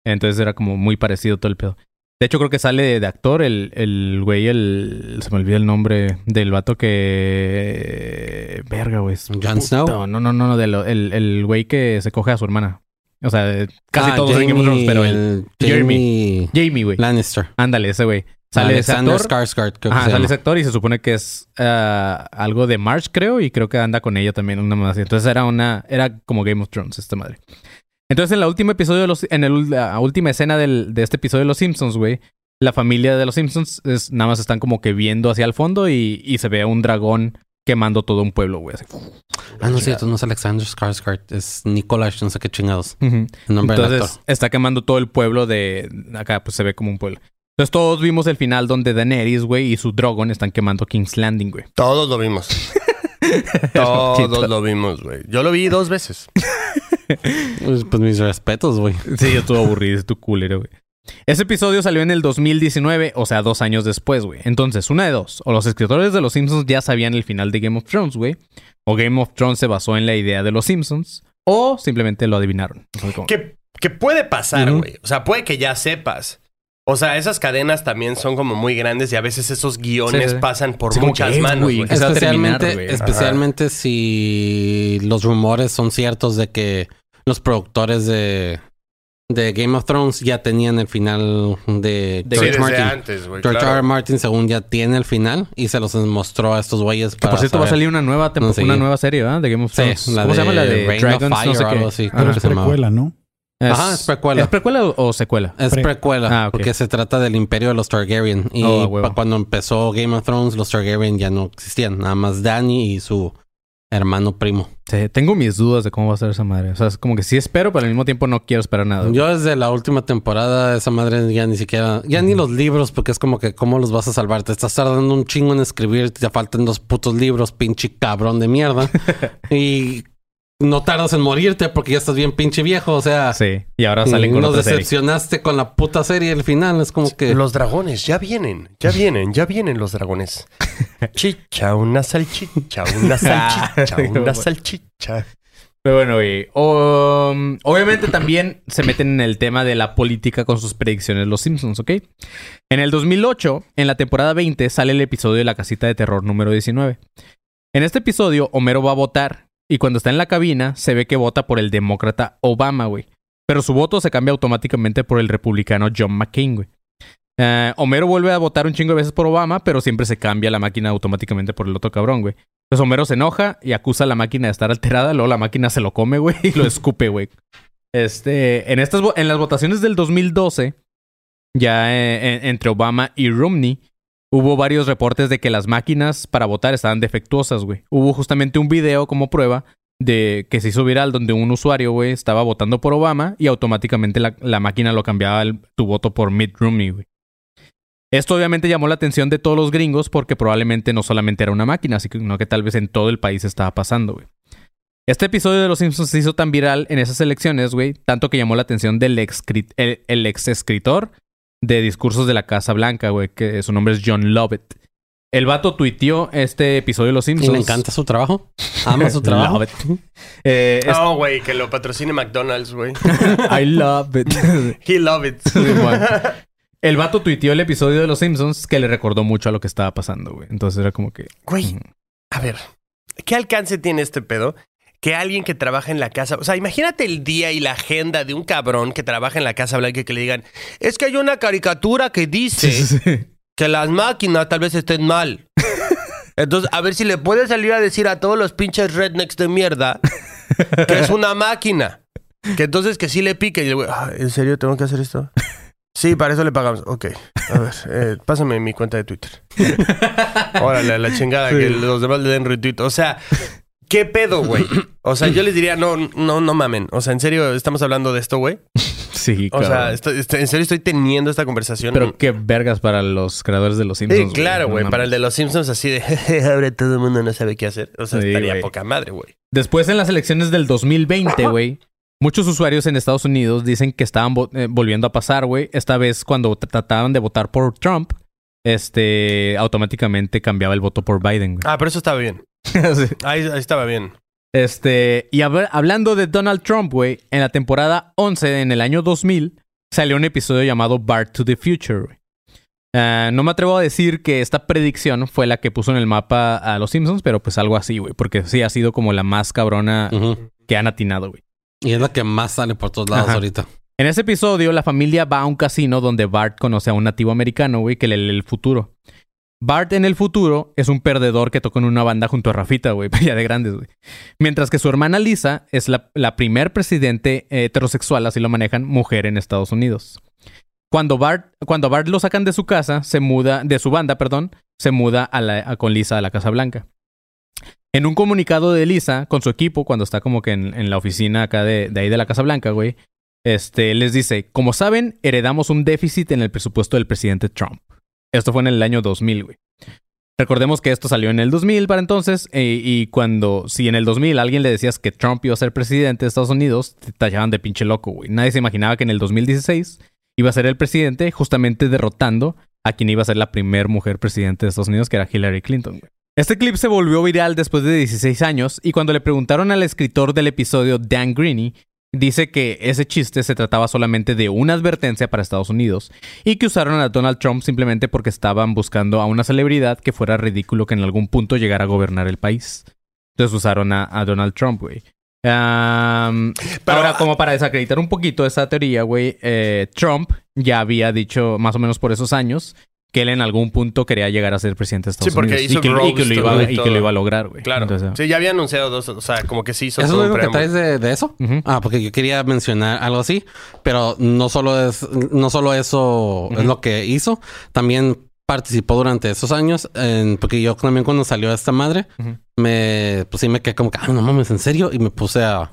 Speaker 1: Entonces era como muy parecido todo el pedo. De hecho, creo que sale de, actor el, el güey, el... Se me olvida el nombre del vato que... Verga, güey.
Speaker 6: Jon. Snow.
Speaker 1: No, no, no, no. de lo- el, el güey que se coge a su hermana. O sea, casi
Speaker 6: Ah,
Speaker 1: todos en Game of Thrones, pero el... Jeremy.
Speaker 6: Jamie
Speaker 1: Jamie, güey.
Speaker 6: Lannister.
Speaker 1: Ándale, ese güey. Sale ese
Speaker 6: Alexander
Speaker 1: actor.
Speaker 6: Skarsgård, creo que
Speaker 1: Ajá,
Speaker 6: se
Speaker 1: sale ese actor y se supone que es ah, algo de March, creo, y creo que anda con ella también, una más. Entonces era una, era como Game of Thrones, esta madre. Entonces, en la última episodio de los, en el- la última escena del- de este episodio de Los Simpsons, güey, la familia de los Simpsons es, nada más están como que viendo hacia el fondo y, y se ve a un dragón quemando todo un pueblo, güey. así.
Speaker 6: Ah, no cierto, no es Alexander Skarsgård, es Nicolás, no sé qué chingados.
Speaker 1: Ujú.
Speaker 6: El nombre del
Speaker 1: Entonces,
Speaker 6: actor.
Speaker 1: está quemando todo el pueblo de... Acá, pues se ve como un pueblo. Entonces, todos vimos el final donde Daenerys, güey, y su Drogon están quemando King's Landing, güey.
Speaker 4: Todos lo vimos. Todos lo vimos, güey. Yo lo vi dos veces.
Speaker 6: Pues, pues mis respetos, güey.
Speaker 1: Sí, yo estuve aburrido, es tu culero, güey. Ese episodio salió en el 2019, o sea, dos años después, güey. Entonces, una de dos. O los escritores de Los Simpsons ya sabían el final de Game of Thrones, güey. O Game of Thrones se basó en la idea de Los Simpsons. O simplemente lo adivinaron. O sea, como-
Speaker 4: Que, que puede pasar, güey. O sea, puede que ya sepas. O sea, esas cadenas también son como muy grandes y a veces esos guiones
Speaker 1: Sí, sí.
Speaker 4: pasan por
Speaker 1: Sí,
Speaker 4: muchas manos,
Speaker 6: Especialmente,
Speaker 1: terminar,
Speaker 6: especialmente si los rumores son ciertos de que los productores de, de Game of Thrones ya tenían el final de
Speaker 1: De-
Speaker 4: Sí,
Speaker 6: George Martin.
Speaker 4: antes, güey.
Speaker 6: George
Speaker 4: claro.
Speaker 6: R. R. Martin, según ya tiene el final y se los mostró a estos güeyes.
Speaker 1: Que
Speaker 6: para
Speaker 1: por cierto va a salir una nueva,
Speaker 6: No
Speaker 1: una nueva serie, ¿verdad? De Game of
Speaker 6: Sí,
Speaker 1: Thrones.
Speaker 6: la
Speaker 1: ¿Cómo se llama? La de
Speaker 6: Reign of
Speaker 1: Dragons, no sé
Speaker 6: Fire o
Speaker 1: qué.
Speaker 6: algo así,
Speaker 1: Ajá.
Speaker 6: creo que se
Speaker 5: precuela, ¿no?
Speaker 1: Es-
Speaker 6: Ajá, es precuela.
Speaker 1: ¿Es precuela o, o secuela?
Speaker 6: Es
Speaker 5: Pre-
Speaker 6: precuela,
Speaker 1: Ah,
Speaker 6: porque se trata del imperio de los Targaryen. Y
Speaker 1: Oh,
Speaker 6: cuando empezó Game of Thrones, los Targaryen ya no existían. Nada más Dany y su hermano primo.
Speaker 1: Sí, tengo mis dudas de cómo va a ser esa madre. O sea, es como que sí espero, pero al mismo tiempo no quiero esperar nada.
Speaker 6: Yo desde la última temporada, esa madre ya ni siquiera, ya ni los libros, porque es como que, ¿cómo los vas a salvar? Te estás tardando un chingo en escribir, te faltan dos putos libros, pinche cabrón de mierda. y no tardas en morirte porque ya estás bien pinche viejo, o sea.
Speaker 1: Sí, y ahora salen con
Speaker 6: nos
Speaker 1: otra serie.
Speaker 6: decepcionaste con la puta serie al final. Es como que.
Speaker 4: Los dragones, ya vienen, ya vienen, ya vienen los dragones. Chicha, una salchicha, una salchicha, una salchicha.
Speaker 1: Pero bueno, güey. um, obviamente también se meten en el tema de la política con sus predicciones los Simpsons, ¿ok? En el 2008, en la temporada 20, sale el episodio de la casita de terror número 19. En este episodio, Homero va a votar y cuando está en la cabina se ve que vota por el demócrata Obama, güey. Pero su voto se cambia automáticamente por el republicano John McCain, güey. Eh, Homero vuelve a votar un chingo de veces por Obama, pero siempre se cambia la máquina automáticamente por el otro cabrón, güey. Entonces Homero se enoja y acusa a la máquina de estar alterada, luego la máquina se lo come, güey, y lo escupe, güey. Este, en estas en las votaciones del 2012, ya eh, en- entre Obama y Romney, hubo varios reportes de que las máquinas para votar estaban defectuosas, güey. Hubo justamente un video como prueba de que se hizo viral donde un usuario, güey, estaba votando por Obama y automáticamente la, la máquina lo cambiaba tu voto por Mitt Romney, güey. Esto obviamente llamó la atención de todos los gringos porque probablemente no solamente era una máquina, sino que tal vez en todo el país estaba pasando, güey. Este episodio de Los Simpsons se hizo tan viral en esas elecciones, güey, tanto que llamó la atención del ex, el, el ex escritor de discursos de la Casa Blanca, güey, que su nombre es John Lovett. El vato tuiteó este episodio de Los
Speaker 6: Y
Speaker 1: Simpsons.
Speaker 6: le encanta su trabajo. Ama su trabajo.
Speaker 1: Lovett. Eh, es-
Speaker 4: Oh, güey, que lo patrocine McDonald's, güey.
Speaker 1: I love it.
Speaker 4: He love it.
Speaker 1: El vato tuiteó el episodio de Los Simpsons que le recordó mucho a lo que estaba pasando, güey. Entonces era como que...
Speaker 4: Güey, a ver, ¿qué alcance tiene este pedo? Que alguien que trabaja en la casa, o sea, imagínate el día y la agenda de un cabrón que trabaja en la Casa Blanca y que le digan, es que hay una caricatura que dice que las máquinas tal vez estén mal. Entonces, a ver si le puede salir a decir a todos los pinches rednecks de mierda que es una máquina. Que entonces que sí le pique. Y el güey, "Ah, ¿en serio tengo que hacer esto? Sí, para eso le pagamos. Ok. A ver, eh, pásame mi cuenta de Twitter. Órale, la chingada, que los demás le den retweet. O sea, ¿qué pedo, güey? O sea, yo les diría, no, no, no mamen. O sea, ¿en serio estamos hablando de esto, güey?
Speaker 1: Sí,
Speaker 4: O
Speaker 1: cabrón.
Speaker 4: sea, estoy- estoy- ¿en serio estoy teniendo esta conversación?
Speaker 1: Pero qué vergas para los creadores de Los Simpsons.
Speaker 4: Sí, claro, güey.
Speaker 1: No
Speaker 4: para el de los Simpsons así de ahora todo el mundo no sabe qué hacer. O sea,
Speaker 1: Sí,
Speaker 4: estaría poca madre, güey.
Speaker 1: Después en las elecciones del 2020, güey, muchos usuarios en Estados Unidos dicen que estaban eh, volviendo a pasar, güey. Esta vez cuando tr- trataban de votar por Trump, este, automáticamente cambiaba el voto por Biden, güey.
Speaker 4: Ah, pero eso estaba bien.
Speaker 1: Sí.
Speaker 4: Ahí, ahí estaba bien.
Speaker 1: Este, y hab- hablando de Donald Trump, güey, en la temporada 11, en el año 2000, salió un episodio llamado Bart to the Future, güey. Ah, no me atrevo a decir que esta predicción fue la que puso en el mapa a los Simpsons, pero pues algo así, güey, porque sí ha sido como la más cabrona que han atinado, güey.
Speaker 6: Y es la que más sale por todos lados
Speaker 1: Ajá.
Speaker 6: ahorita.
Speaker 1: En ese episodio, la familia va a un casino donde Bart conoce a un nativo americano, güey, que le lee el futuro. Bart en el futuro es un perdedor que toca en una banda junto a Rafita, güey, ya de grandes, güey. Mientras que su hermana Lisa es la, primer presidente heterosexual, así lo manejan, mujer en Estados Unidos. Cuando Bart, cuando Bart lo sacan de su casa, se muda, de su banda, perdón, se muda a la- con Lisa a la Casa Blanca. En un comunicado de Lisa con su equipo, cuando está como que en, en la oficina acá de, de ahí de la Casa Blanca, güey, este, les dice, como saben, heredamos un déficit en el presupuesto del presidente Trump. Esto fue en el año 2000, güey. Recordemos que esto salió en el 2000 para entonces, eh, y cuando, si en el 2000 a alguien le decías que Trump iba a ser presidente de Estados Unidos, te tallaban de pinche loco, güey. Nadie se imaginaba que en el 2016 iba a ser el presidente justamente derrotando a quien iba a ser la primer mujer presidente de Estados Unidos, que era Hillary Clinton, güey. Este clip se volvió viral después de 16 años y cuando le preguntaron al escritor del episodio, Dan Greeny, dice que ese chiste se trataba solamente de una advertencia para Estados Unidos y que usaron a Donald Trump simplemente porque estaban buscando a una celebridad que fuera ridículo que en algún punto llegara a gobernar el país. Entonces usaron a, a Donald Trump, güey.
Speaker 4: Pero-
Speaker 1: ahora, como para desacreditar un poquito esa teoría, güey, eh, Trump ya había dicho más o menos por esos años que él en algún punto quería llegar a ser presidente de Estados
Speaker 4: Sí, porque
Speaker 1: Unidos
Speaker 4: hizo
Speaker 1: y que, y que lo iba,
Speaker 4: güey,
Speaker 1: y que lo iba a lograr, güey.
Speaker 4: Claro.
Speaker 1: Entonces,
Speaker 4: sí, ya había anunciado dos, o sea, como que sí hizo
Speaker 6: ¿Eso es lo que traes de, de eso?
Speaker 1: Ujú.
Speaker 6: Ah, porque yo quería mencionar algo así, pero no solo es, no solo eso es lo que hizo, también participó durante esos años, en- porque yo también cuando salió esta madre,
Speaker 1: Ujú.
Speaker 6: me, pues sí me quedé como que, ah, no mames, ¿en serio? Y me puse a,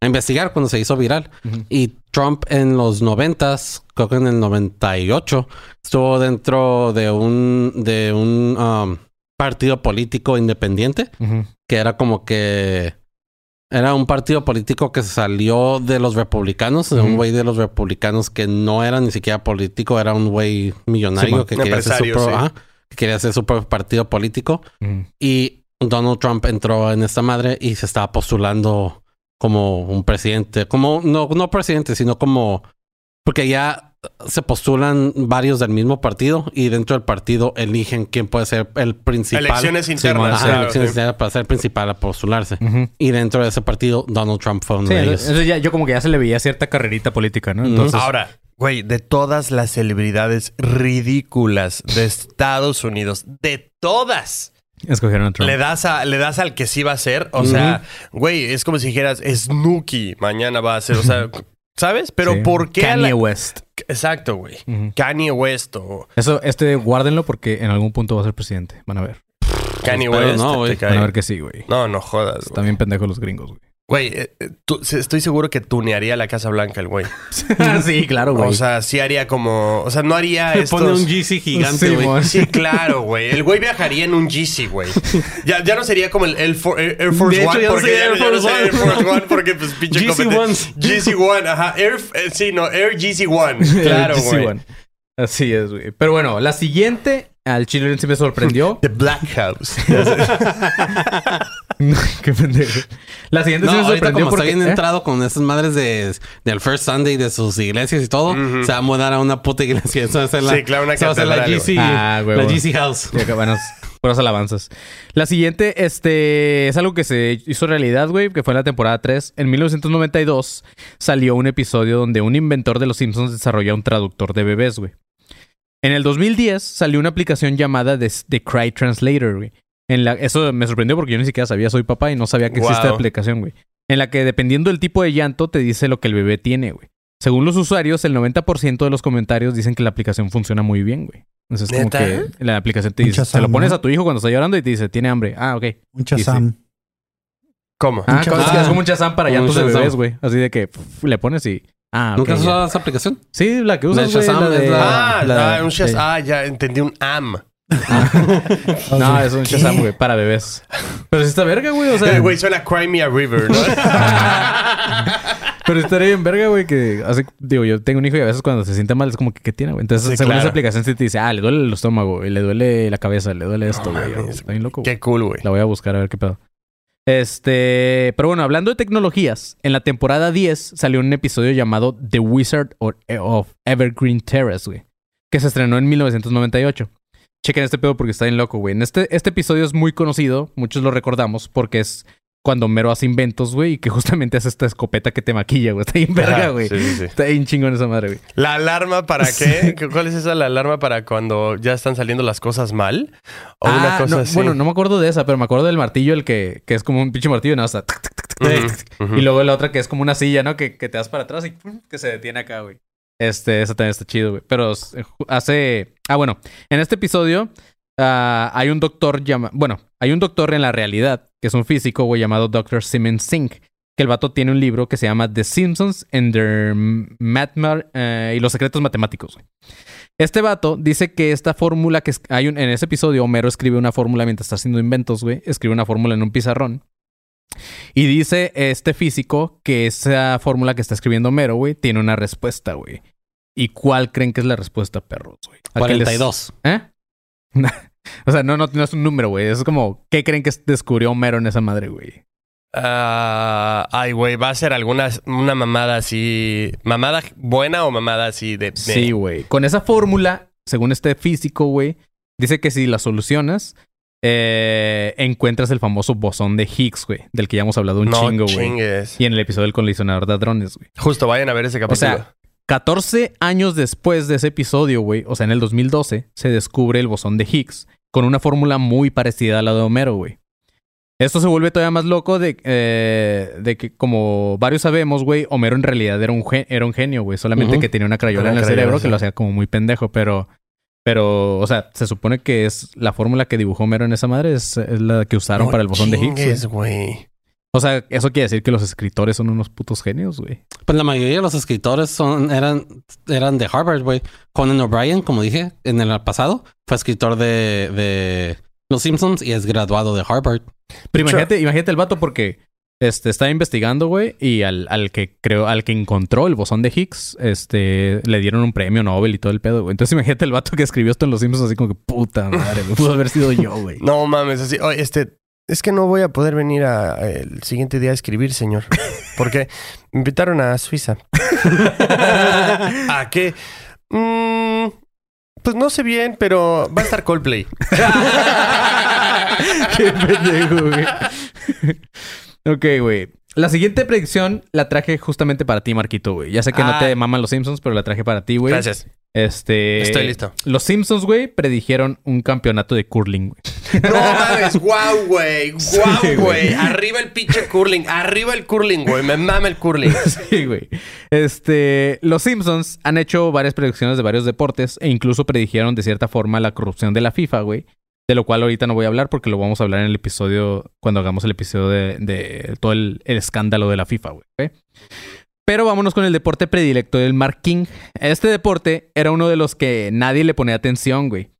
Speaker 6: a investigar cuando se hizo viral. Y Trump en los noventas, creo que en el 98, estuvo dentro de un, de un um, partido político independiente, que era como que era un partido político que salió de los republicanos, de un güey de los republicanos que no era ni siquiera político, era un güey millonario que quería hacer su pro-
Speaker 4: sí.
Speaker 6: que quería hacer su propio partido político. Y Donald Trump entró en esta madre y se estaba postulando como un presidente, como no, no presidente, sino como porque ya se postulan varios del mismo partido y dentro del partido eligen quién puede ser el principal.
Speaker 4: Elecciones
Speaker 1: Sí,
Speaker 4: internas.
Speaker 6: Ajá,
Speaker 4: claro,
Speaker 6: elecciones
Speaker 4: sí.
Speaker 6: internas para ser el principal a postularse. Y dentro de ese partido, Donald Trump fue uno
Speaker 1: Sí,
Speaker 6: de ellos.
Speaker 1: entonces ya, yo como que ya se le veía cierta carrerita política, ¿no? Entonces,
Speaker 4: Ahora, güey, de todas las celebridades ridículas de Estados Unidos, de todas,
Speaker 1: escogieron a Trump.
Speaker 4: le das a, le das al que sí va a ser. O sea, güey, es como si dijeras, Snooki mañana va a ser. O sea, ¿sabes? Pero
Speaker 1: Sí.
Speaker 4: ¿por qué?
Speaker 1: Kanye
Speaker 4: la-
Speaker 1: West.
Speaker 4: Exacto, güey. Kanye West o
Speaker 1: Eso, este, guárdenlo porque en algún punto va a ser presidente. Van a ver.
Speaker 4: Kanye West.
Speaker 6: no.
Speaker 1: Van a ver que sí, güey.
Speaker 4: No, no jodas.
Speaker 1: Están bien pendejos los gringos, güey.
Speaker 4: Güey, eh, eh, tú- se- estoy seguro que tunearía la Casa Blanca el güey.
Speaker 1: sí, claro, güey.
Speaker 4: O sea, sí haría como... O sea, no haría
Speaker 6: Le
Speaker 4: estos...
Speaker 6: pone un GC gigante,
Speaker 1: Sí,
Speaker 6: güey.
Speaker 4: Sí, claro, güey. El güey viajaría en un GC, güey. Ya, ya no sería como el Air, For- Air- Air Force
Speaker 6: De hecho,
Speaker 4: One.
Speaker 6: ya no
Speaker 4: porque
Speaker 6: sería
Speaker 4: ya,
Speaker 6: Air
Speaker 4: ya no
Speaker 6: Force
Speaker 4: sería Air
Speaker 6: One.
Speaker 4: Force One porque, pues, pinche
Speaker 6: GC
Speaker 4: competen-
Speaker 6: Ones.
Speaker 4: GC One, ajá. Air, eh, sí, no, Air GC One. Claro,
Speaker 1: El
Speaker 4: güey.
Speaker 1: GC1. Así es, güey. Pero bueno, la siguiente al chile sí me sorprendió.
Speaker 4: The Black House.
Speaker 1: Qué pendejo. La siguiente sí me sorprendió
Speaker 6: como
Speaker 1: porque...
Speaker 6: está bien
Speaker 1: ¿eh?
Speaker 6: entrado con esas madres de, del First Sunday de sus iglesias y todo, se va a mudar a una puta iglesia. Eso va a ser la,
Speaker 4: Sí, claro, una
Speaker 6: eso va a ser la GC.
Speaker 1: Ah, güey,
Speaker 6: la. GC House.
Speaker 1: Buenas, buenas alabanzas. La siguiente, este, es algo que se hizo realidad, güey, que fue en la temporada 3. En 1992 salió un episodio donde un inventor de los Simpsons desarrolló un traductor de bebés, güey. En el 2010 salió una aplicación llamada The, The Cry Translator, güey. En la, eso me sorprendió porque yo ni siquiera sabía, soy papá y no sabía que existe
Speaker 4: Wow.
Speaker 1: la aplicación, güey. En la que dependiendo del tipo de llanto te dice lo que el bebé tiene, güey. Según los usuarios, el 90% de los comentarios dicen que la aplicación funciona muy bien, güey. Entonces, como
Speaker 4: ¿Neta?
Speaker 1: que la aplicación te dice, se lo pones a tu hijo cuando está llorando y te dice, tiene hambre. Ah, ok.
Speaker 5: Un chazam.
Speaker 4: ¿Cómo?
Speaker 1: Ah, es, que es como un chazam para llantos de bebés, güey. Así de que le pones y... Ah.
Speaker 6: ¿Nunca has usado esa aplicación?
Speaker 1: Sí, la que
Speaker 6: La
Speaker 1: usas, güey,
Speaker 6: Shazam
Speaker 1: la de-
Speaker 6: es
Speaker 4: Ah,
Speaker 1: la-
Speaker 4: ah, un Shaz-
Speaker 1: sí.
Speaker 4: ah, ya entendí un AM.
Speaker 1: No, es un Shazam, güey, para bebés. Pero si está verga, güey, o sea...
Speaker 4: Eh, Güey, suena Cry Me a River, ¿no?
Speaker 1: Pero estaría bien verga, güey, que hace... Digo, yo tengo un hijo y a veces cuando se siente mal es como que, ¿qué tiene, güey? Entonces,
Speaker 4: Sí,
Speaker 1: según
Speaker 4: claro.
Speaker 1: esa aplicación sí te dice, ah, le duele el estómago, y le duele la cabeza, le duele esto, güey. Está bien loco, güey.
Speaker 4: Qué cool, güey.
Speaker 1: La voy a buscar a ver qué pedo. Este, pero bueno, hablando de tecnologías, en la temporada 10 salió un episodio llamado The Wizard of of Evergreen Terrace, güey, que se estrenó en 1998. Chequen este pedo porque está bien loco, güey. En este, este episodio es muy conocido, muchos lo recordamos porque es cuando Mero hace inventos, güey, y que justamente hace esta escopeta que te maquilla, güey. Está bien verga, güey.
Speaker 4: sí, sí, sí.
Speaker 1: Está bien chingón esa madre, güey.
Speaker 4: ¿La alarma para qué? ¿Qué- ¿Cuál es esa? ¿La alarma para cuando ya están saliendo las cosas mal? ¿O una
Speaker 1: Ah,
Speaker 4: cosa
Speaker 1: no,
Speaker 4: así?
Speaker 1: Bueno, no me acuerdo de esa, pero me acuerdo del martillo, el que, que es como un pinche martillo, y nada, más está
Speaker 4: Ujú, ujú.
Speaker 1: Y luego la otra que es como una silla, ¿no? Que, que te das para atrás y ¡pum! que se detiene acá, güey. Este, esa también está chido, güey. Pero eh, hace. Ah, bueno. En este episodio ah, hay un doctor llama. Bueno, hay un doctor en la realidad, que es un físico, güey, llamado Dr. Simmons Sink. Que el vato tiene un libro que se llama The Simpsons and their Mathma- eh, y los secretos matemáticos, güey. Este vato dice que esta fórmula que hay un- en ese episodio, Homero escribe una fórmula mientras está haciendo inventos, güey. Escribe una fórmula en un pizarrón. Y dice este físico que esa fórmula que está escribiendo Homero, güey, tiene una respuesta, güey. ¿Y cuál creen que es la respuesta, perros, güey? ¿A qué les-
Speaker 6: 42.
Speaker 1: ¿Eh? o sea, no, no, no es un número, güey. Es como, ¿qué creen que descubrió Homero en esa madre, güey?
Speaker 4: Ah, ay, güey, va a ser alguna una mamada así. ¿Mamada buena o mamada así de. de-
Speaker 1: Sí, güey. Con esa fórmula, según este físico, güey, dice que si la solucionas, eh, encuentras el famoso bosón de Higgs, güey, del que ya hemos hablado un
Speaker 4: no
Speaker 1: chingo, güey. Y en el episodio del colisionador de hadrones, güey.
Speaker 4: Justo, vayan a ver ese
Speaker 1: O
Speaker 4: capítulo.
Speaker 1: sea, 14 años después de ese episodio, güey, o sea, en el 2012, se descubre el bosón de Higgs con una fórmula muy parecida a la de Homero, güey. Esto se vuelve todavía más loco de, eh, de que, como varios sabemos, güey, Homero en realidad era un, era un genio, güey. Solamente que tenía una crayola
Speaker 4: Una
Speaker 1: en el
Speaker 4: crayola,
Speaker 1: cerebro
Speaker 4: sí.
Speaker 1: que lo hacía como muy pendejo, pero Pero, o sea, se supone que es la fórmula que dibujó Homero en esa madre, es, es la que usaron
Speaker 4: No
Speaker 1: para el bosón de Higgs. güey. O sea, eso quiere decir que los escritores son unos putos genios, güey.
Speaker 6: Pues la mayoría de los escritores son, eran, eran de Harvard, güey. Conan O'Brien, como dije en el pasado, fue escritor de, de Los Simpsons y es graduado de Harvard.
Speaker 1: Pero imagínate, imagínate el vato porque este, estaba investigando, güey, y al, al que creo, al que encontró el bosón de Higgs, este, le dieron un premio Nobel y todo el pedo, güey. Entonces imagínate el vato que escribió esto en Los Simpsons así como que puta madre, güey. Pudo haber sido yo, güey.
Speaker 4: No mames, así. "Oye, este, es que no voy a poder venir a, a el siguiente día a escribir, señor. Porque me invitaron a Suiza. ¿A qué? Mm, pues no sé bien, pero va a estar Coldplay.
Speaker 1: Qué pendejo, güey. ok, güey. La siguiente predicción la traje justamente para ti, Marquito, güey. Ya sé que no
Speaker 4: Ah.
Speaker 1: te maman los Simpsons, pero la traje para ti, güey.
Speaker 4: Gracias.
Speaker 1: Este.
Speaker 4: Estoy listo.
Speaker 1: Los Simpsons, güey, predijeron un campeonato de curling, güey.
Speaker 4: No mames, guau, güey. Guau,
Speaker 1: Sí, güey.
Speaker 4: Arriba el pinche curling. Arriba el curling, güey. Me mama el curling.
Speaker 1: Sí, güey. Este, los Simpsons han hecho varias predicciones de varios deportes e incluso predijeron de cierta forma la corrupción de la FIFA, güey. De lo cual ahorita no voy a hablar porque lo vamos a hablar en el episodio, cuando hagamos el episodio de, de todo el, el escándalo de la FIFA, güey. ¿ok? Pero vámonos con el deporte predilecto del Mark King. Este deporte era uno de los que nadie le ponía atención, güey.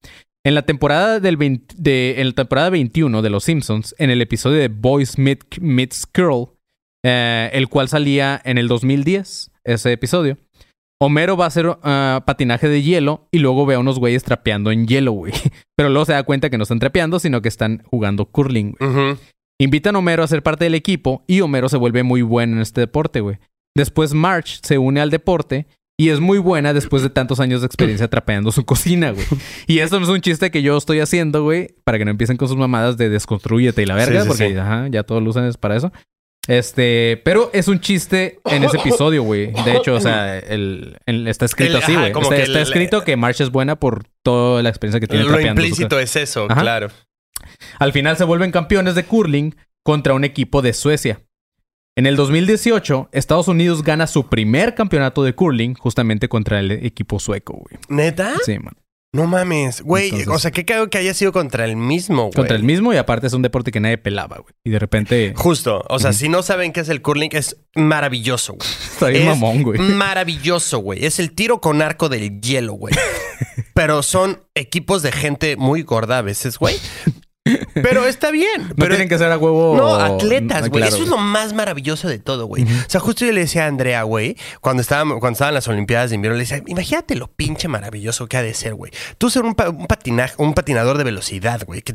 Speaker 1: En la temporada del 20 de, en la temporada 21 de Los Simpsons, en el episodio de Boys Meet, Meets Girl, eh, el cual salía en el 2010, ese episodio. Homero va a hacer ah, patinaje de hielo y luego ve a unos güeyes trapeando en hielo, güey. Pero luego se da cuenta que no están trapeando, sino que están jugando curling, güey. Invitan a Homero a ser parte del equipo y Homero se vuelve muy bueno en este deporte, güey. Después Marge se une al deporte y es muy buena después de tantos años de experiencia trapeando su cocina, güey. Y esto no es un chiste que yo estoy haciendo, güey, para que no empiecen con sus mamadas de desconstrúyete y la verga,
Speaker 4: Sí, sí,
Speaker 1: porque
Speaker 4: sí.
Speaker 1: ajá, ya todos lo usan es para eso. Este, pero es un chiste en ese episodio, güey. De hecho, o sea, el, el- está escrito
Speaker 4: El-
Speaker 1: así, güey. Está,
Speaker 4: que
Speaker 1: está
Speaker 4: el-
Speaker 1: escrito que Marge es buena por toda la experiencia que tiene
Speaker 4: Lo
Speaker 1: trapeando
Speaker 4: implícito es eso,
Speaker 1: Ajá.
Speaker 4: claro.
Speaker 1: al final se vuelven campeones de curling contra un equipo de Suecia. En el 2018, Estados Unidos gana su primer campeonato de curling justamente contra el equipo sueco, güey.
Speaker 4: ¿Neta?
Speaker 1: Sí, man.
Speaker 4: No mames. Güey,
Speaker 1: Entonces-
Speaker 4: o sea, qué cago que haya sido contra el mismo, güey.
Speaker 1: Contra el mismo y aparte es un deporte que nadie pelaba, güey. Y de repente
Speaker 4: Justo. O sea, si no saben qué es el curling, es maravilloso, güey.
Speaker 1: está bien
Speaker 4: Es
Speaker 1: mamón, güey.
Speaker 4: Maravilloso, güey. Es el tiro con arco del hielo, güey. Pero son equipos de gente muy gorda a veces, güey. Pero está bien.
Speaker 1: No
Speaker 4: pero
Speaker 1: tienen que ser a huevo.
Speaker 4: No, atletas, güey.
Speaker 1: claro,
Speaker 4: Eso es lo más maravilloso de todo, güey. O sea, justo yo le decía a Andrea, güey, cuando estaban, cuando estaban las Olimpiadas de invierno, le decía, imagínate lo pinche maravilloso que ha de ser, güey. Tú ser un, pa- un patinaje, un patinador de velocidad, güey. Que,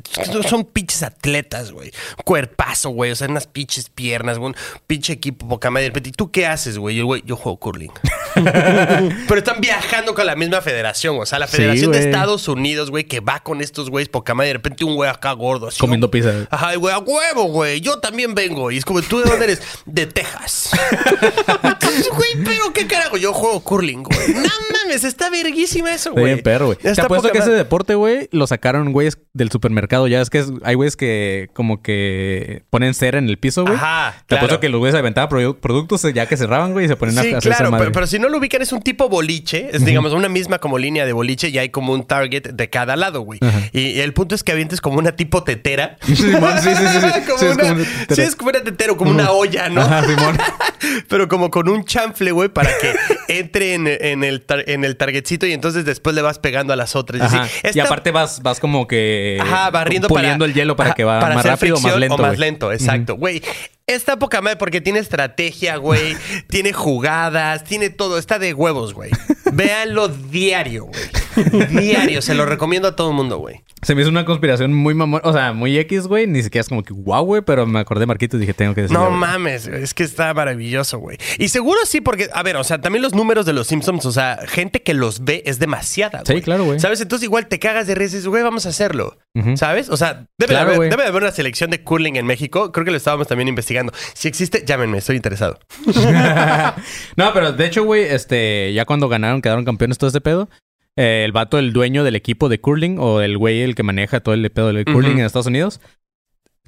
Speaker 4: son pinches atletas, güey. Cuerpazo, güey. O sea, unas pinches piernas, güey. Un pinche equipo poca madre. De repente, ¿y tú qué haces, güey? Y el güey, yo juego curling. Pero están viajando con la misma federación. O sea, la
Speaker 1: Sí,
Speaker 4: Federación de. Estados Unidos, güey, que va con estos güeyes poca madre. De repente, un güey acá gordo, así.
Speaker 1: Comiendo pizza.
Speaker 4: Ajá, y güey, a huevo, güey. Yo también vengo. Y es como, ¿tú de dónde eres? De Texas. Entonces, güey, pero qué carajo. Yo juego curling, güey. No mames, está verguísima eso, güey.
Speaker 1: bien perro, güey. Te apuesto que ese deporte, güey, lo sacaron güeyes del supermercado. Ya es que es- hay güeyes que como que ponen cera en el piso, güey.
Speaker 4: Ajá,
Speaker 1: Te
Speaker 4: claro.
Speaker 1: apuesto que los güeyes aventaban produ- productos ya que cerraban, güey, y se ponen a
Speaker 4: Sí,
Speaker 1: hacer esa
Speaker 4: claro,
Speaker 1: madre.
Speaker 4: pero, pero si no lo ubican es un tipo boliche, es digamos una misma como línea de boliche y hay como un target de cada lado, güey.
Speaker 1: Ajá.
Speaker 4: Y, y el punto es que avientes como una tipo tetera.
Speaker 1: Simón, sí, sí, sí, sí.
Speaker 4: como
Speaker 1: Sí, es
Speaker 4: una,
Speaker 1: como una tetera.
Speaker 4: sí, es como una tetera, como una olla, ¿no?
Speaker 1: Ajá, Simón.
Speaker 4: Pero como con un chanfle, güey, para que entre en, en el, tar- en el targetcito y entonces después le vas pegando a las otras.
Speaker 1: Ajá. Y
Speaker 4: Esta-
Speaker 1: aparte vas, vas como que
Speaker 4: Ajá, barriendo
Speaker 1: puliendo
Speaker 4: para,
Speaker 1: el hielo para
Speaker 4: ajá,
Speaker 1: que va
Speaker 4: para
Speaker 1: más rápido o más lento.
Speaker 4: O más
Speaker 1: güey.
Speaker 4: lento, exacto. Güey, está poca madre porque tiene estrategia, güey. tiene jugadas, tiene todo. Está de huevos, güey. Véanlo diario, güey. Diario. Se lo recomiendo a todo el mundo, güey.
Speaker 1: Se me hizo una conspiración muy mamón, o sea, muy X, güey. Ni siquiera es como que guau, güey, pero me acordé de Marquitos y dije, tengo que decirlo.
Speaker 4: No
Speaker 1: güey.
Speaker 4: mames, es que está maravilloso, güey. Y seguro sí, porque, a ver, o sea, también los números de los Simpsons, o sea, gente que los ve es demasiada,
Speaker 1: Sí,
Speaker 4: güey.
Speaker 1: claro, güey.
Speaker 4: ¿Sabes? Entonces igual te cagas de risa y dices, güey, vamos a hacerlo. ¿Sabes? O sea, debe,
Speaker 1: Claro,
Speaker 4: de haber,
Speaker 1: güey.
Speaker 4: debe de haber una selección de curling en México. Creo que lo estábamos también investigando. Si existe, llámenme, estoy interesado.
Speaker 1: no, pero de hecho, güey, este, ya cuando ganaron, quedaron campeones todo este pedo. eh, el vato, el dueño del equipo de curling, o el güey, el que maneja todo el pedo del curling en Estados Unidos,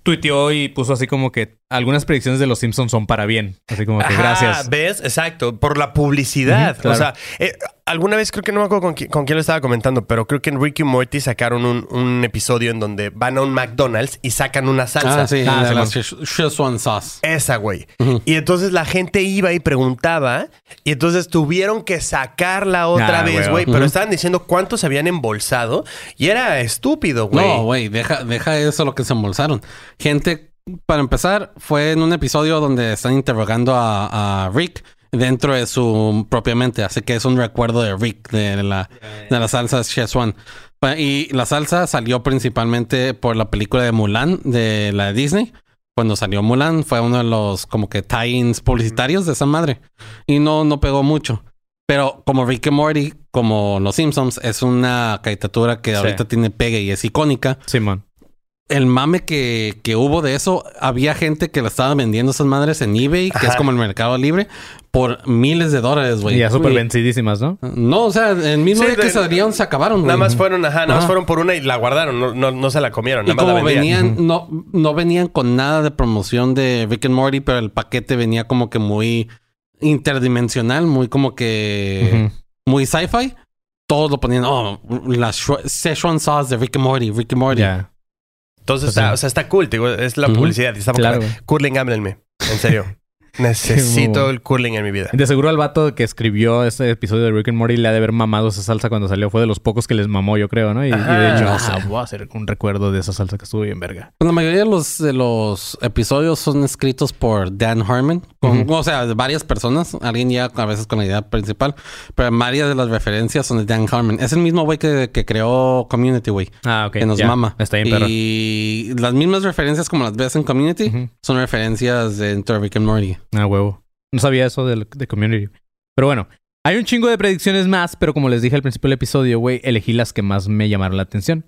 Speaker 1: tuiteó y puso así como que algunas predicciones de los Simpsons son para bien. Así como que
Speaker 4: Ajá,
Speaker 1: gracias.
Speaker 4: ¿Ves? Exacto. Por la publicidad.
Speaker 1: Claro.
Speaker 4: O sea, eh, alguna vez creo que no me acuerdo con, qui- con quién lo estaba comentando, pero creo que en Ricky Morty sacaron un, un episodio en donde van a un McDonald's y sacan una salsa.
Speaker 6: Ah, sí,
Speaker 1: Ah,
Speaker 6: la, Szechuan sauce.
Speaker 4: Esa, güey. Y entonces la gente iba y preguntaba, y entonces tuvieron que sacarla otra
Speaker 1: Ah,
Speaker 4: vez,
Speaker 1: güey.
Speaker 4: Pero estaban diciendo cuántos se habían embolsado y era estúpido, güey.
Speaker 6: No, güey, deja, deja eso lo que se embolsaron. Gente, para empezar, fue en un episodio donde están interrogando a, a Rick dentro de su propia mente. Así que es un recuerdo de Rick, de la, de la salsa Szechuan. Y la salsa salió principalmente por la película de Mulan, de la de Disney. Cuando salió Mulan, fue uno de los como que tie-ins publicitarios de esa madre. Y no, no pegó mucho. Pero como Rick and Morty, como Los Simpsons, es una caricatura que
Speaker 1: Sí.
Speaker 6: ahorita tiene pegue y es icónica.
Speaker 1: Simón.
Speaker 6: El mame que, que hubo de eso, había gente que la estaba vendiendo esas madres en eBay, que es como el mercado libre, por miles de dólares, güey.
Speaker 1: Y ya súper vencidísimas, ¿no?
Speaker 6: No, o sea, el mismo
Speaker 4: Sí,
Speaker 6: día que salieron se acabaron, güey.
Speaker 4: Nada más fueron, ajá, nada más fueron por una y la guardaron, no, no, no se la comieron,
Speaker 6: Y
Speaker 4: nada más la
Speaker 6: como venían, no, no venían con nada de promoción de Rick and Morty, pero el paquete venía como que muy interdimensional, muy como que muy sci-fi. Todos lo ponían, oh, la Shre- Szechuan sauce de Rick and Morty, Rick and Morty.
Speaker 4: Entonces,
Speaker 1: Pues
Speaker 4: está,
Speaker 1: sí.
Speaker 4: o sea, está cool, digo, es la
Speaker 6: Ujú.
Speaker 4: publicidad. y Está
Speaker 1: Claro.
Speaker 4: Curling, háblenme. En serio. Necesito el curling en mi vida.
Speaker 1: De seguro al vato que escribió ese episodio de Rick and Morty le ha de haber mamado esa salsa cuando salió. Fue de los pocos que les mamó, yo creo, ¿no? Y, y de hecho, ah, voy a hacer un recuerdo de esa salsa que estuvo bien verga.
Speaker 6: Pues la mayoría de los, de los episodios son escritos por Dan Harmon. con-. O sea, de varias personas. Alguien ya a veces con la idea principal. Pero varias de las referencias son de Dan Harmon. Es el mismo güey que, que creó Community, güey.
Speaker 1: Ah, ok.
Speaker 6: que nos mama.
Speaker 1: Está bien, perro.
Speaker 6: Y las mismas referencias como las ves en Community son referencias de Rick and Morty.
Speaker 1: Ah, huevo. No sabía eso del- de, Community. Pero bueno, hay un chingo de predicciones más, pero como les dije al principio del episodio, güey, elegí las que más me llamaron la atención.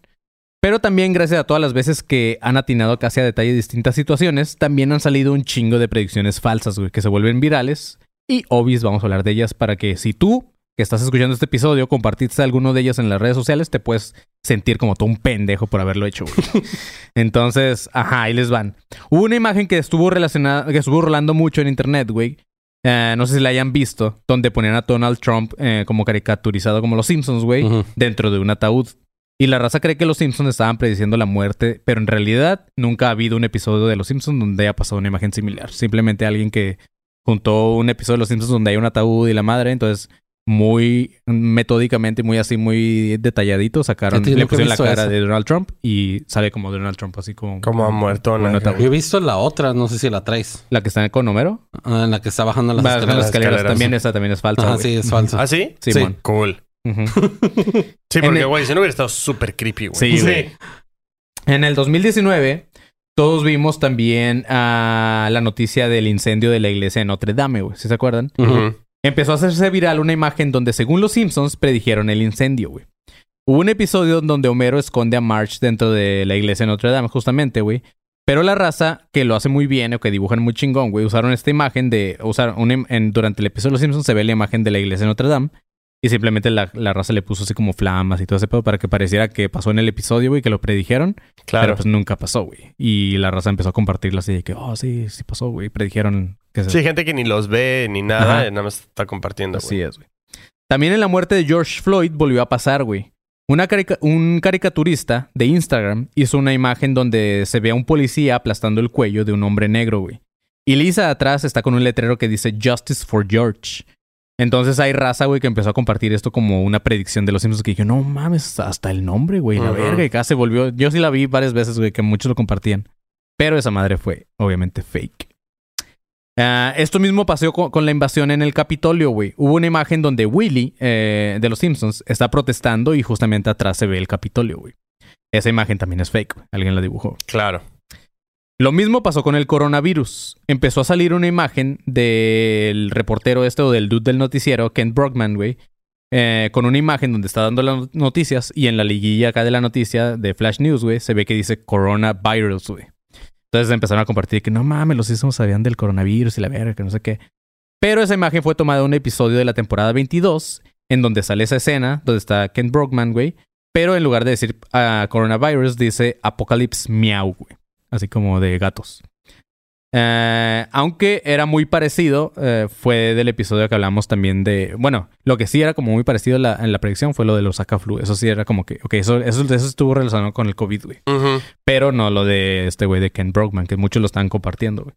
Speaker 1: Pero también, gracias a todas las veces que han atinado casi a detalle distintas situaciones, también han salido un chingo de predicciones falsas, güey, que se vuelven virales. Y obvios, vamos a hablar de ellas para que si tú, que estás escuchando este episodio, compartiste alguno de ellas en las redes sociales, te puedes sentir como todo un pendejo por haberlo hecho, güey. Entonces, ajá, ahí les van. Hubo una imagen que estuvo relacionada, que estuvo rolando mucho en internet, güey. Eh, no sé si la hayan visto, donde ponían a Donald Trump eh, como caricaturizado como los Simpsons, güey, dentro de un ataúd. Y la raza cree que los Simpsons estaban prediciendo la muerte, pero en realidad nunca ha habido un episodio de los Simpsons donde haya pasado una imagen similar. Simplemente alguien que juntó un episodio de los Simpsons donde hay un ataúd y la madre, entonces muy metódicamente, muy así, muy detalladito, sacaron, le pusieron la cara
Speaker 6: eso.
Speaker 1: de Donald Trump y sale como Donald Trump, así como...
Speaker 4: Como ha muerto.
Speaker 6: Yo he visto la otra, no sé si la traes.
Speaker 1: La que está con Homero.
Speaker 6: Ah, la que está bajando las escaleras.
Speaker 1: las escaleras.
Speaker 4: escaleras.
Speaker 1: También esa también es falsa. Güey.
Speaker 6: sí, es falsa.
Speaker 4: ¿Ah, sí?
Speaker 1: Simón.
Speaker 4: Cool.
Speaker 1: Ujú.
Speaker 4: Sí,
Speaker 1: En
Speaker 4: porque,
Speaker 1: el-
Speaker 4: güey, si no hubiera estado súper creepy, güey.
Speaker 1: Sí. En el 2019, todos vimos también ah, la noticia del incendio de la iglesia de Notre Dame, güey. ¿Sí se acuerdan?
Speaker 6: Ujú.
Speaker 1: Empezó a hacerse viral una imagen donde, según los Simpsons, predijeron el incendio, güey. Hubo un episodio donde Homero esconde a Marge dentro de la iglesia de Notre Dame, justamente, güey. Pero la raza, que lo hace muy bien o que dibujan muy chingón, güey, usaron esta imagen de... Usaron una im- en- durante el episodio de Los Simpsons se ve la imagen de la iglesia de Notre Dame. Y simplemente la, la raza le puso así como flamas y todo ese pedo para que pareciera que pasó en el episodio, güey, que lo predijeron.
Speaker 4: Claro.
Speaker 1: Pero pues nunca pasó, güey. Y la raza empezó a compartirlo así de que, oh, sí, sí pasó, güey. Predijeron que se...
Speaker 4: Sí, gente que ni los ve ni nada,
Speaker 1: Ajá.
Speaker 4: nada más está compartiendo,
Speaker 1: Así
Speaker 4: güey.
Speaker 1: es, güey. También en la muerte de George Floyd volvió a pasar, güey. Una carica- un caricaturista de Instagram hizo una imagen donde se ve a un policía aplastando el cuello de un hombre negro, güey. Y Lisa atrás está con un letrero que dice Justice for George. Entonces hay raza, güey, que empezó a compartir esto como una predicción de los Simpsons que dije, no mames, hasta el nombre, güey, la verga. Y casi se volvió. Yo sí la vi varias veces, güey, que muchos lo compartían. Pero esa madre fue, obviamente, fake. Ah, esto mismo pasó con, con la invasión en el Capitolio, güey. Hubo una imagen donde Willy, eh, de los Simpsons, está protestando y justamente atrás se ve el Capitolio, güey. Esa imagen también es fake, güey. Alguien la dibujó.
Speaker 4: Claro.
Speaker 1: Lo mismo pasó con el coronavirus. Empezó a salir una imagen del reportero este o del dude del noticiero, Ken Brockman, güey, eh, con una imagen donde está dando las noticias y en la liguilla acá de la noticia de Flash News, güey, se ve que dice coronavirus, güey. Entonces empezaron a compartir que no mames, los Simpsons sabían del coronavirus y la verga, que no sé qué. Pero esa imagen fue tomada de un episodio de la temporada 22, en donde sale esa escena, donde está Ken Brockman, güey. Pero en lugar de decir ah, coronavirus, dice Apocalypse Meow, güey. Así como de gatos. Eh, aunque era muy parecido, eh, fue del episodio que hablamos también de. Bueno, lo que sí era como muy parecido en la, en la predicción fue lo de los Osaka Flu. Eso sí era como que. Ok, eso, eso, eso estuvo relacionado con el COVID, güey. Pero no lo de este güey de Ken Brockman, que muchos lo están compartiendo, güey.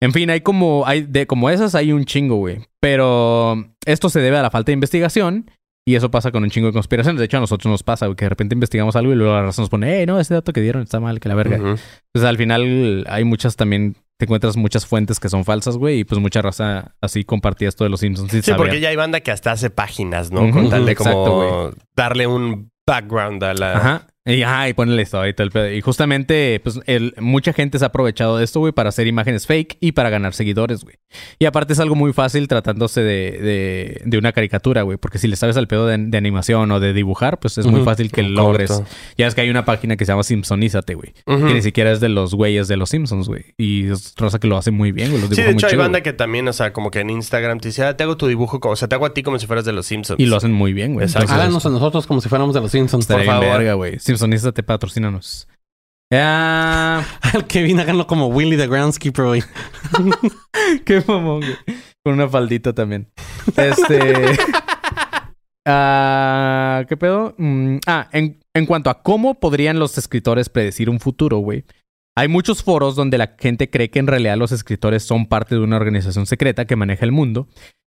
Speaker 1: En fin, hay como. Hay de como esas hay un chingo, güey. Pero esto se debe a la falta de investigación. Y eso pasa con un chingo de conspiraciones. De hecho, a nosotros nos pasa, que de repente investigamos algo y luego la raza nos pone, hey, no, ese dato que dieron está mal, que la verga.
Speaker 4: Ujú.
Speaker 1: Pues al final hay muchas también, te encuentras muchas fuentes que son falsas, güey, y pues mucha raza así compartía esto de los Simpsons.
Speaker 4: Sí, porque
Speaker 1: saber.
Speaker 4: ya hay banda que hasta hace páginas, ¿no?
Speaker 1: Ujú,
Speaker 4: Con tal de
Speaker 1: exacto,
Speaker 4: como darle un background a la...
Speaker 1: Ajá. Y, ajá, y pone la historia y todo el pedo. Y justamente, pues, el- mucha gente se ha aprovechado de esto, güey, para hacer imágenes fake y para ganar seguidores, güey. Y aparte es algo muy fácil tratándose de, de, de una caricatura, güey. Porque si le sabes al pedo de, de animación o de dibujar, pues es muy fácil que logres.
Speaker 4: corto.
Speaker 1: Ya es que hay una página que se llama Simpsonízate, güey. Que ni siquiera es de los güeyes de los Simpsons, güey. Y es raza que lo hace muy bien, güey. Los
Speaker 4: Sí, de
Speaker 1: muy
Speaker 4: hecho hay
Speaker 1: chido,
Speaker 4: banda
Speaker 1: güey.
Speaker 4: que también, o sea, como que en Instagram te dice, ah, te hago tu dibujo, como- o sea, te hago a ti como si fueras de los Simpsons.
Speaker 1: Y lo hacen muy bien, güey.
Speaker 6: Háganos a nosotros como si fuéramos de los Simpsons.
Speaker 1: estaría
Speaker 4: por favor.
Speaker 1: verga, güey. Simpsonízate, patrocínanos. Ah,
Speaker 6: Al Kevin, háganlo como Willy the Groundskeeper, güey.
Speaker 1: qué mamón, güey. Con una faldita también. Este. Ah, ¿Qué pedo? Mm, ah, en, en cuanto a cómo podrían los escritores predecir un futuro, güey. Hay muchos foros donde la gente cree que en realidad los escritores son parte de una organización secreta que maneja el mundo.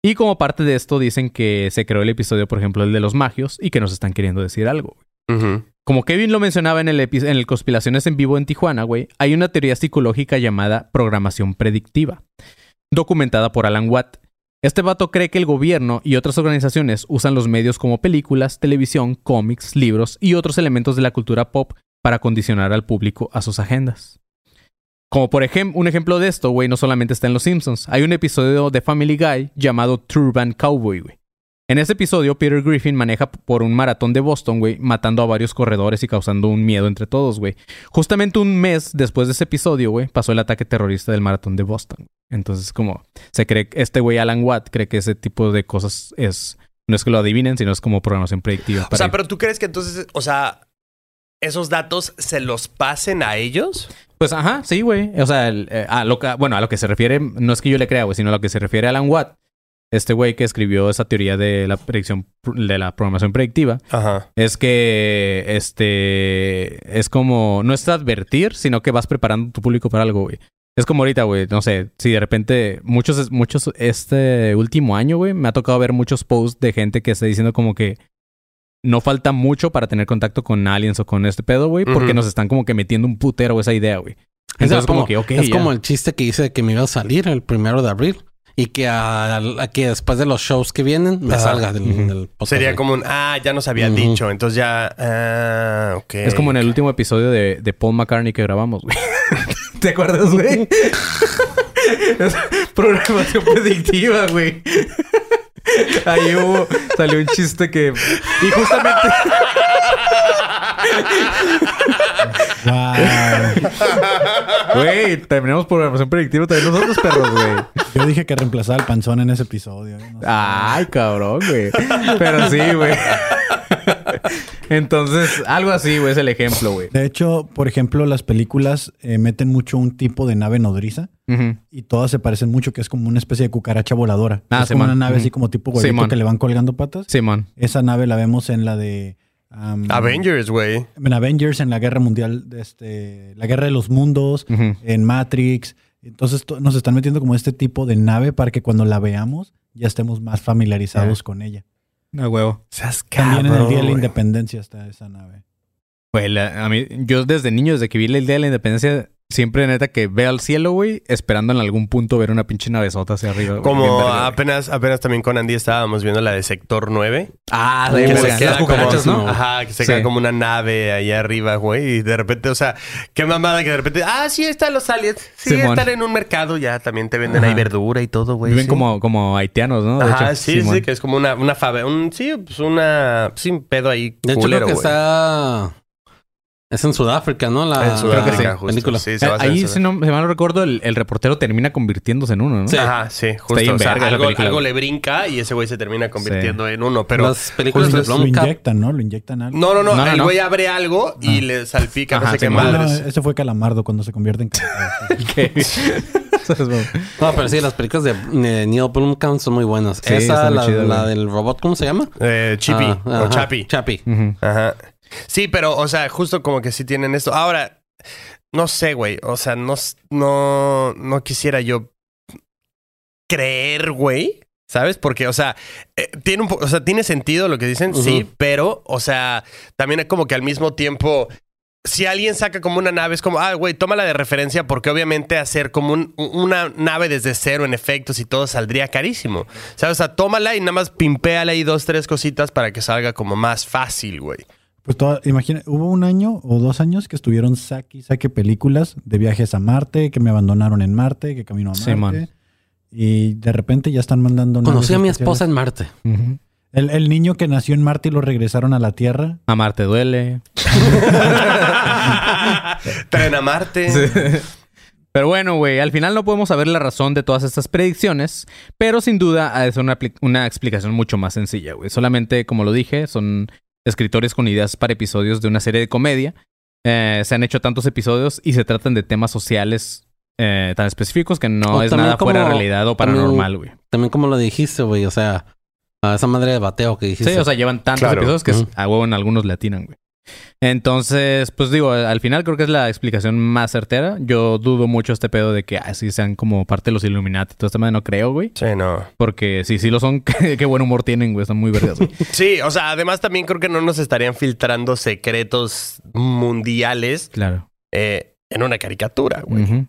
Speaker 1: Y como parte de esto dicen que se creó el episodio, por ejemplo, el de los magios, y que nos están queriendo decir algo.
Speaker 4: Ujú.
Speaker 1: Como Kevin lo mencionaba en el, en Conspiraciones en Vivo en Tijuana, güey, hay una teoría psicológica llamada programación predictiva, documentada por Alan Watt. Este vato cree que el gobierno y otras organizaciones usan los medios como películas, televisión, cómics, libros y otros elementos de la cultura pop para condicionar al público a sus agendas. Como por ejemplo, un ejemplo de esto, güey, no solamente está en Los Simpsons. Hay un episodio de Family Guy llamado Turban Cowboy, güey. En ese episodio, Peter Griffin maneja por un maratón de Boston, güey, matando a varios corredores y causando un miedo entre todos, güey. Justamente un mes después de ese episodio, güey, pasó el ataque terrorista del maratón de Boston. Entonces, como se cree, este güey Alan Watt cree que ese tipo de cosas es, no es que lo adivinen, sino es como programación predictiva.
Speaker 4: O
Speaker 1: para
Speaker 4: sea,
Speaker 1: él.
Speaker 4: pero tú crees que entonces, o sea, esos datos se los pasen a ellos?
Speaker 1: Pues ajá, sí, güey. O sea, el- eh, a lo que, bueno, a lo que se refiere, no es que yo le crea, güey, sino a lo que se refiere a Alan Watt. Este güey que escribió esa teoría de la predicción, de la programación predictiva,
Speaker 4: Ajá.
Speaker 1: es que, este, es como, no es advertir, sino que vas preparando tu público para algo, güey. Es como ahorita, güey, no sé, si de repente, muchos, muchos, este último año, güey, me ha tocado ver muchos posts de gente que está diciendo como que no falta mucho para tener contacto con aliens o con este pedo, güey, porque nos están como que metiendo un putero esa idea, güey. Entonces, como, que, ok,
Speaker 6: es
Speaker 1: ya.
Speaker 6: como el chiste que hice de que me iba a salir el primero de abril y que, a, a que después de los shows que vienen me
Speaker 4: Ajá.
Speaker 6: salga del, podcast,
Speaker 4: Sería como un, ah, ya nos había dicho, entonces ya, ah, ok.
Speaker 1: Es como en el último episodio de, de Paul McCartney que grabamos, güey. ¿Te acuerdas, güey? Es programación predictiva, güey. Ahí hubo, salió un chiste que... Y justamente...
Speaker 5: Wow.
Speaker 1: Güey, terminamos programación predictiva también nosotros, perros, güey.
Speaker 5: Yo dije que reemplazaba al panzón en ese episodio. No sé.
Speaker 1: Ay, cabrón, güey. Pero sí, güey. Entonces, algo así, güey, es el ejemplo, güey.
Speaker 5: De hecho, por ejemplo, las películas eh, meten mucho un tipo de nave nodriza y todas se parecen mucho, que es como una especie de cucaracha voladora.
Speaker 1: Ah,
Speaker 5: es como una nave así como tipo huevito
Speaker 1: Simón.
Speaker 5: que le van colgando patas.
Speaker 1: Simón.
Speaker 5: Esa nave la vemos en la de... um,
Speaker 4: Avengers, güey.
Speaker 5: En Avengers, en la guerra mundial, este, la guerra de los mundos, en Matrix. Entonces to- nos están metiendo como este tipo de nave para que cuando la veamos ya estemos más familiarizados con ella.
Speaker 1: A huevo.
Speaker 4: Seas
Speaker 5: También en el Día de la. Independencia está esa nave.
Speaker 1: Güey, a mí, yo desde niño, desde que vi el Día de la Independencia, siempre neta que veo al cielo, güey, esperando en algún punto ver una pinche navezota hacia arriba.
Speaker 4: Como
Speaker 1: verga,
Speaker 4: apenas, apenas también con Andy estábamos viendo la de Sector 9.
Speaker 1: Ah,
Speaker 4: que
Speaker 1: bien
Speaker 4: se
Speaker 1: verga.
Speaker 4: queda
Speaker 1: Las cucarachas,
Speaker 4: como,
Speaker 1: ¿no?
Speaker 4: Ajá, que se
Speaker 1: Sí.
Speaker 4: queda como una nave allá arriba, güey. Y de repente, o sea, qué mamada que de repente, ah, sí, están los aliens. Sí,
Speaker 1: Simón.
Speaker 4: están en un mercado, ya también te venden
Speaker 1: Ajá.
Speaker 4: ahí verdura y todo, güey.
Speaker 1: Viven
Speaker 4: sí.
Speaker 1: como, como haitianos, ¿no? De
Speaker 4: Ajá,
Speaker 1: hecho,
Speaker 4: sí,
Speaker 1: Simón.
Speaker 4: sí, que es como una, una fave, un, sí, pues una, sí, un pedo ahí
Speaker 6: De hecho, creo que
Speaker 4: güey.
Speaker 6: está. Es en Sudáfrica, ¿no? La
Speaker 4: en Sudáfrica, justo.
Speaker 6: película.
Speaker 4: Sí, se
Speaker 1: Ahí, si no si mal no recuerdo, el, el reportero termina convirtiéndose en uno, ¿no?
Speaker 6: Sí.
Speaker 4: Ajá, sí, justo. O sea,
Speaker 1: verga esa
Speaker 4: algo, le brinca y ese güey se termina convirtiendo en uno. Pero
Speaker 6: Las películas de
Speaker 5: Lo
Speaker 6: Blomkamp.
Speaker 5: inyectan, ¿no? Lo inyectan algo.
Speaker 4: no, no, no,
Speaker 1: No, no,
Speaker 4: el
Speaker 1: no.
Speaker 4: güey abre algo y le salpica no
Speaker 1: Ajá,
Speaker 4: sé qué
Speaker 5: Ah, no,
Speaker 4: madres.
Speaker 5: ese fue Calamardo cuando se convierte en.
Speaker 6: No, pero sí, las películas de Neil Blomkamp son muy buenas.
Speaker 1: Sí,
Speaker 6: Esa, la,
Speaker 1: chida,
Speaker 6: la del robot, ¿cómo se llama?
Speaker 4: Eh, Chippy
Speaker 6: Ah,
Speaker 4: o
Speaker 6: ajá,
Speaker 4: Chappy.
Speaker 6: Chappy.
Speaker 1: Ujú.
Speaker 4: Ajá. Sí, pero, o sea, justo como que sí tienen esto. Ahora, no sé, güey. O sea, no, no, no quisiera yo creer, güey. ¿Sabes? Porque, o sea, eh, tiene un o sea, tiene sentido lo que dicen, sí, pero, o sea, también es como que al mismo tiempo, si alguien saca como una nave, es como, ah, güey, tómala de referencia porque obviamente hacer como un- una nave desde cero en efectos y todo saldría carísimo. ¿Sabes? O sea, tómala y nada más pimpéala ahí dos, tres cositas para que salga como más fácil, güey.
Speaker 5: Pues toda- imagina, hubo un año o dos años que estuvieron saque y saque películas de viajes a Marte, que me abandonaron en Marte, que camino a Marte.
Speaker 1: Sí, man.
Speaker 5: Y de repente ya están mandando
Speaker 6: Conocí a mi esposa en Marte.
Speaker 5: El, el niño que nació en Marte y lo regresaron a la Tierra.
Speaker 1: Amarte duele.
Speaker 4: Tren a Marte.
Speaker 1: Pero bueno, güey, al final no podemos saber la razón de todas estas predicciones, pero sin duda ha de ser una, una explicación mucho más sencilla, güey. Solamente, como lo dije, son escritores con ideas para episodios de una serie de comedia. Eh, se han hecho tantos episodios y se tratan de temas sociales eh, tan específicos que no
Speaker 6: O
Speaker 1: es
Speaker 6: también
Speaker 1: nada fuera de
Speaker 6: como-
Speaker 1: realidad o paranormal, güey.
Speaker 6: También como lo dijiste, güey. O sea, a esa madre de bateo que dijiste.
Speaker 1: Sí, o sea, llevan tantos
Speaker 4: Claro.
Speaker 1: episodios que a huevo en algunos le atinan, güey. Entonces, pues digo, al final creo que es la explicación más certera. Yo dudo mucho este pedo de que así sean como parte de los Illuminati. Todo este madre no creo, güey.
Speaker 4: Sí, no.
Speaker 1: Porque si sí lo son, qué, buen humor tienen, güey. Están muy verdes, güey.
Speaker 4: Sí, o sea, además también creo que no nos estarían filtrando secretos mundiales
Speaker 1: Claro.
Speaker 4: eh, en una caricatura, güey.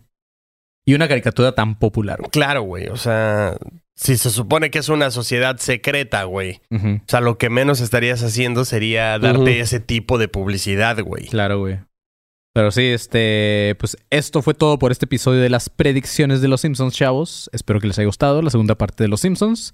Speaker 1: Y una caricatura tan popular, güey.
Speaker 4: Claro, güey. O sea, si se supone que es una sociedad secreta, güey. O sea, lo que menos estarías haciendo sería darte ese tipo de publicidad, güey.
Speaker 1: Claro, güey. Pero sí, este, pues esto fue todo por este episodio de las predicciones de los Simpsons, chavos. Espero que les haya gustado la segunda parte de los Simpsons.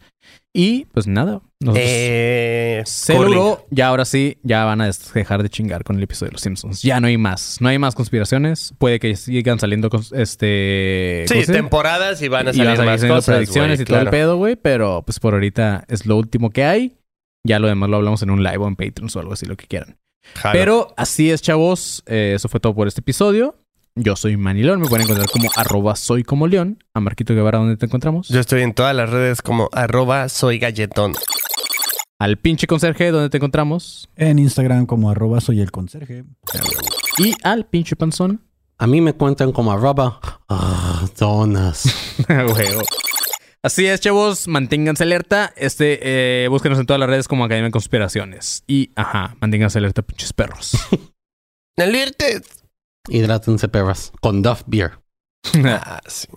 Speaker 1: Y pues nada, nosotros
Speaker 4: Eh,
Speaker 1: se logró. Ya ahora sí, ya van a dejar de chingar con el episodio de los Simpsons. Ya no hay más, no hay más conspiraciones. Puede que sigan saliendo cons- este, ¿cómo
Speaker 4: Sí, temporadas y van a
Speaker 1: y van
Speaker 4: salir
Speaker 1: a seguir
Speaker 4: más cosas,
Speaker 1: predicciones y todo el pedo, güey. Pero pues por ahorita es lo último que hay. Ya lo demás lo hablamos en un live o en Patreon o algo así, lo que quieran.
Speaker 4: Jalo.
Speaker 1: Pero así es, chavos. Eh, eso fue todo por este episodio. Yo soy Manilón. Me pueden encontrar como arroba soy como león. A Marquito Guevara, ¿dónde te encontramos?
Speaker 4: Yo estoy en todas las redes como arroba soy galletón.
Speaker 1: Al pinche conserje, ¿dónde te encontramos?
Speaker 5: En Instagram como arroba soy el conserje.
Speaker 1: Y al pinche panzón.
Speaker 6: A mí me cuentan como arroba ah, donas.
Speaker 1: Huevo. Así es, chavos. Manténganse alerta. Este, eh, búsquenos en todas las redes como Academia de Conspiraciones. Y, ajá, manténganse alerta, pinches perros.
Speaker 4: Alertes.
Speaker 6: Hidrátense, perras. Con Duff Beer.
Speaker 4: Ah, sí.